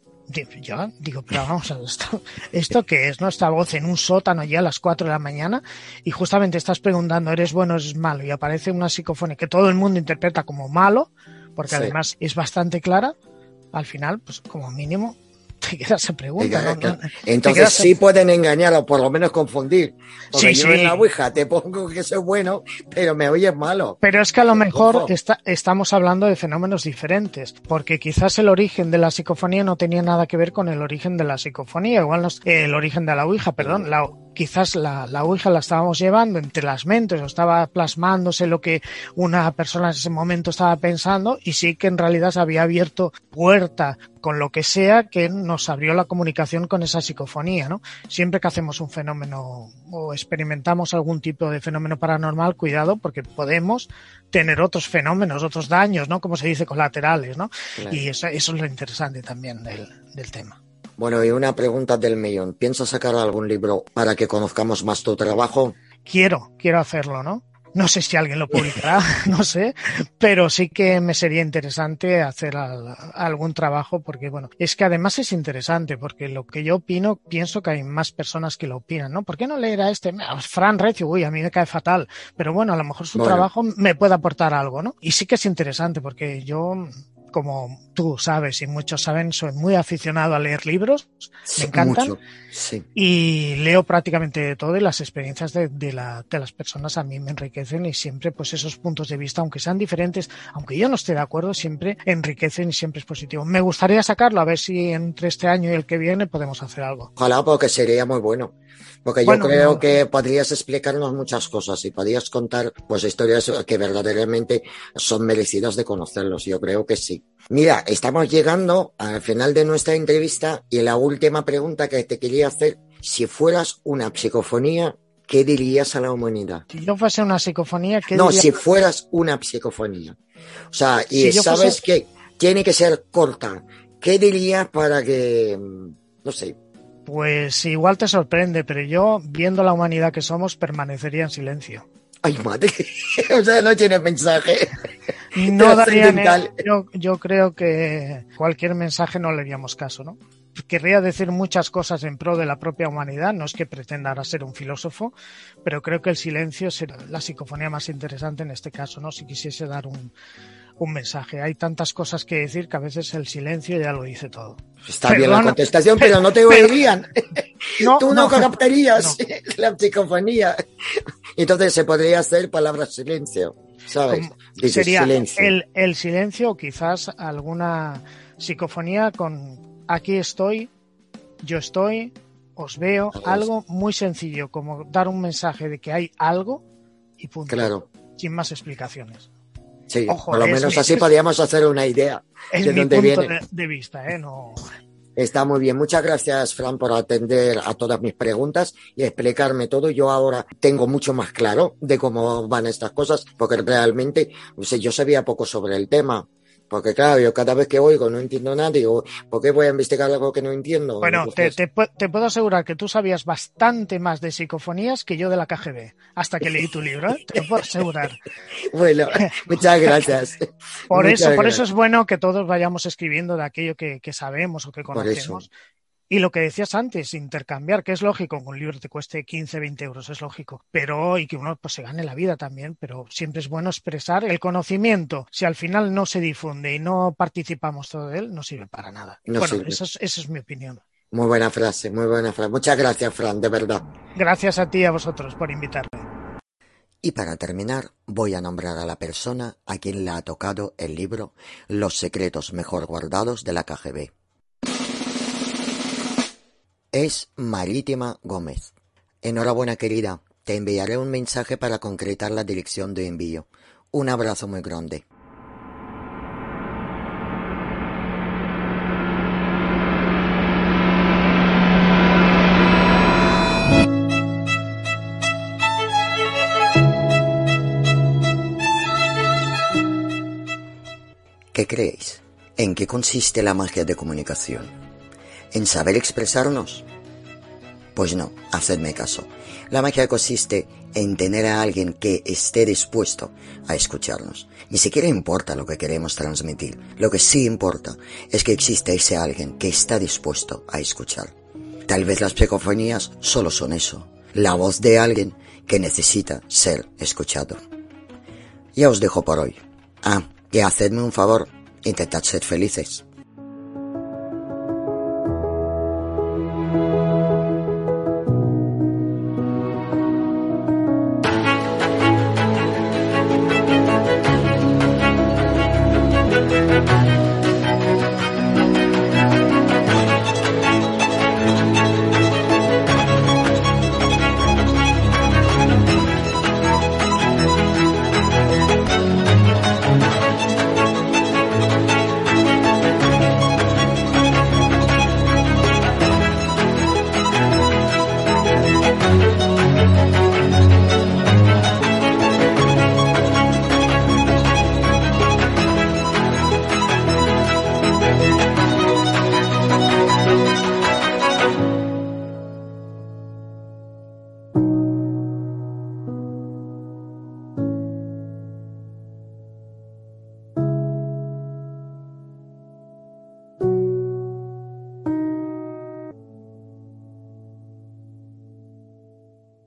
yo digo, pero vamos a ver, esto, esto que es nuestra voz en un sótano ya a las 4 de la mañana y justamente estás preguntando, ¿eres bueno o eres malo? Y aparece una psicofonía que todo el mundo interpreta como malo, porque sí. además es bastante clara, al final, pues como mínimo, te queda esa pregunta. ¿no? Entonces sí pueden engañar o por lo menos confundir. Porque yo en la Ouija te pongo que soy bueno, pero me oyes malo. Pero es que a lo mejor está, estamos hablando de fenómenos diferentes, porque quizás el origen de la psicofonía no tenía nada que ver con el origen de la psicofonía, igual no, el origen de la Ouija, perdón, la, quizás la, la Ouija la estábamos llevando entre las mentes o estaba plasmándose lo que una persona en ese momento estaba pensando y sí que en realidad se había abierto puerta con lo que sea que nos abrió la comunicación con esa psicofonía, ¿no? Siempre que hacemos un fenómeno o experimentamos algún tipo de fenómeno paranormal, cuidado porque podemos tener otros fenómenos, otros daños, ¿no? Como se dice, colaterales, ¿no? Y eso, eso es lo interesante también del, del tema. Bueno, y una pregunta del millón. ¿Piensas sacar algún libro para que conozcamos más tu trabajo? Quiero, quiero hacerlo, ¿no? No sé si alguien lo publicará, no sé, pero sí que me sería interesante hacer algún trabajo porque, bueno, es que además es interesante porque lo que yo opino, pienso que hay más personas que lo opinan, ¿no? ¿Por qué no leer a este? Fran Recio, uy, a mí me cae fatal, pero bueno, a lo mejor su bueno. trabajo me puede aportar algo, ¿no? Y sí que es interesante porque yo como tú sabes y muchos saben, soy muy aficionado a leer libros, sí, me encantan. Mucho, sí. Y leo prácticamente de todo y las experiencias de, de, la, de, las personas a mí me enriquecen y siempre pues esos puntos de vista, aunque sean diferentes, aunque yo no esté de acuerdo, siempre enriquecen y siempre es positivo. Me gustaría sacarlo, a ver si entre este año y el que viene podemos hacer algo. Ojalá, porque sería muy bueno. Porque bueno, yo creo no, que podrías explicarnos muchas cosas y podrías contar pues historias que verdaderamente son merecidas de conocerlos. Yo creo que sí. Mira, estamos llegando al final de nuestra entrevista y la última pregunta que te quería hacer, si fueras una psicofonía, ¿qué dirías a la humanidad? Si yo fuese una psicofonía, ¿qué No, diría? si fueras una psicofonía. O sea, y si sabes fuese... que tiene que ser corta. ¿Qué dirías para que, no sé, pues igual te sorprende, pero yo, viendo la humanidad que somos, permanecería en silencio. Ay, madre. o sea, no tiene mensaje. No darían. Yo, yo creo que cualquier mensaje no le haríamos caso, ¿no? Querría decir muchas cosas en pro de la propia humanidad, no es que pretenda ahora ser un filósofo, pero creo que el silencio será la psicofonía más interesante en este caso, ¿no? Si quisiese dar un, un mensaje. Hay tantas cosas que decir que a veces el silencio ya lo dice todo. Está Perdona, bien la contestación, pero no te oirían. No, Tú no, no captarías no. la psicofonía. Entonces se podría hacer palabra silencio, ¿sabes? Dices, sería silencio. El, el silencio o quizás alguna psicofonía con aquí estoy, yo estoy, os veo, algo muy sencillo, como dar un mensaje de que hay algo y punto. Claro. Sin más explicaciones. Sí, Ojo, por lo menos mi, así podríamos hacer una idea de dónde viene. De, de, vista, ¿eh? No... Está muy bien. Muchas gracias, Fran, por atender a todas mis preguntas y explicarme todo. Yo ahora tengo mucho más claro de cómo van estas cosas, porque realmente o sea, yo sabía poco sobre el tema. Porque claro, yo cada vez que oigo no entiendo nada, digo, ¿por qué voy a investigar algo que no entiendo? Bueno, te, te, te, puedo asegurar que tú sabías bastante más de psicofonías que yo de la KGB, hasta que leí tu libro, ¿eh? te lo puedo asegurar. bueno, muchas gracias. por muchas eso, gracias. por eso es bueno que todos vayamos escribiendo de aquello que, que sabemos o que conocemos. Y lo que decías antes, intercambiar, que es lógico, un libro te cueste 15, 20 euros, es lógico, pero y que uno pues se gane la vida también, pero siempre es bueno expresar el conocimiento. Si al final no se difunde y no participamos todo de él, no sirve para nada. No bueno, sirve. Esa, es, esa es mi opinión. Muy buena frase, muy buena frase. Muchas gracias, Fran, de verdad. Gracias a ti y a vosotros por invitarme. Y para terminar, voy a nombrar a la persona a quien le ha tocado el libro Los secretos mejor guardados de la KGB es Marítima Gómez. Enhorabuena querida, te enviaré un mensaje para concretar la dirección de envío. Un abrazo muy grande. ¿Qué creéis? ¿En qué consiste la magia de comunicación? ¿En saber expresarnos? Pues no, hacedme caso. La magia consiste en tener a alguien que esté dispuesto a escucharnos. Ni siquiera importa lo que queremos transmitir. Lo que sí importa es que existe ese alguien que está dispuesto a escuchar. Tal vez las psicofonías solo son eso. La voz de alguien que necesita ser escuchado. Ya os dejo por hoy. Ah, y hacedme un favor, intentad ser felices.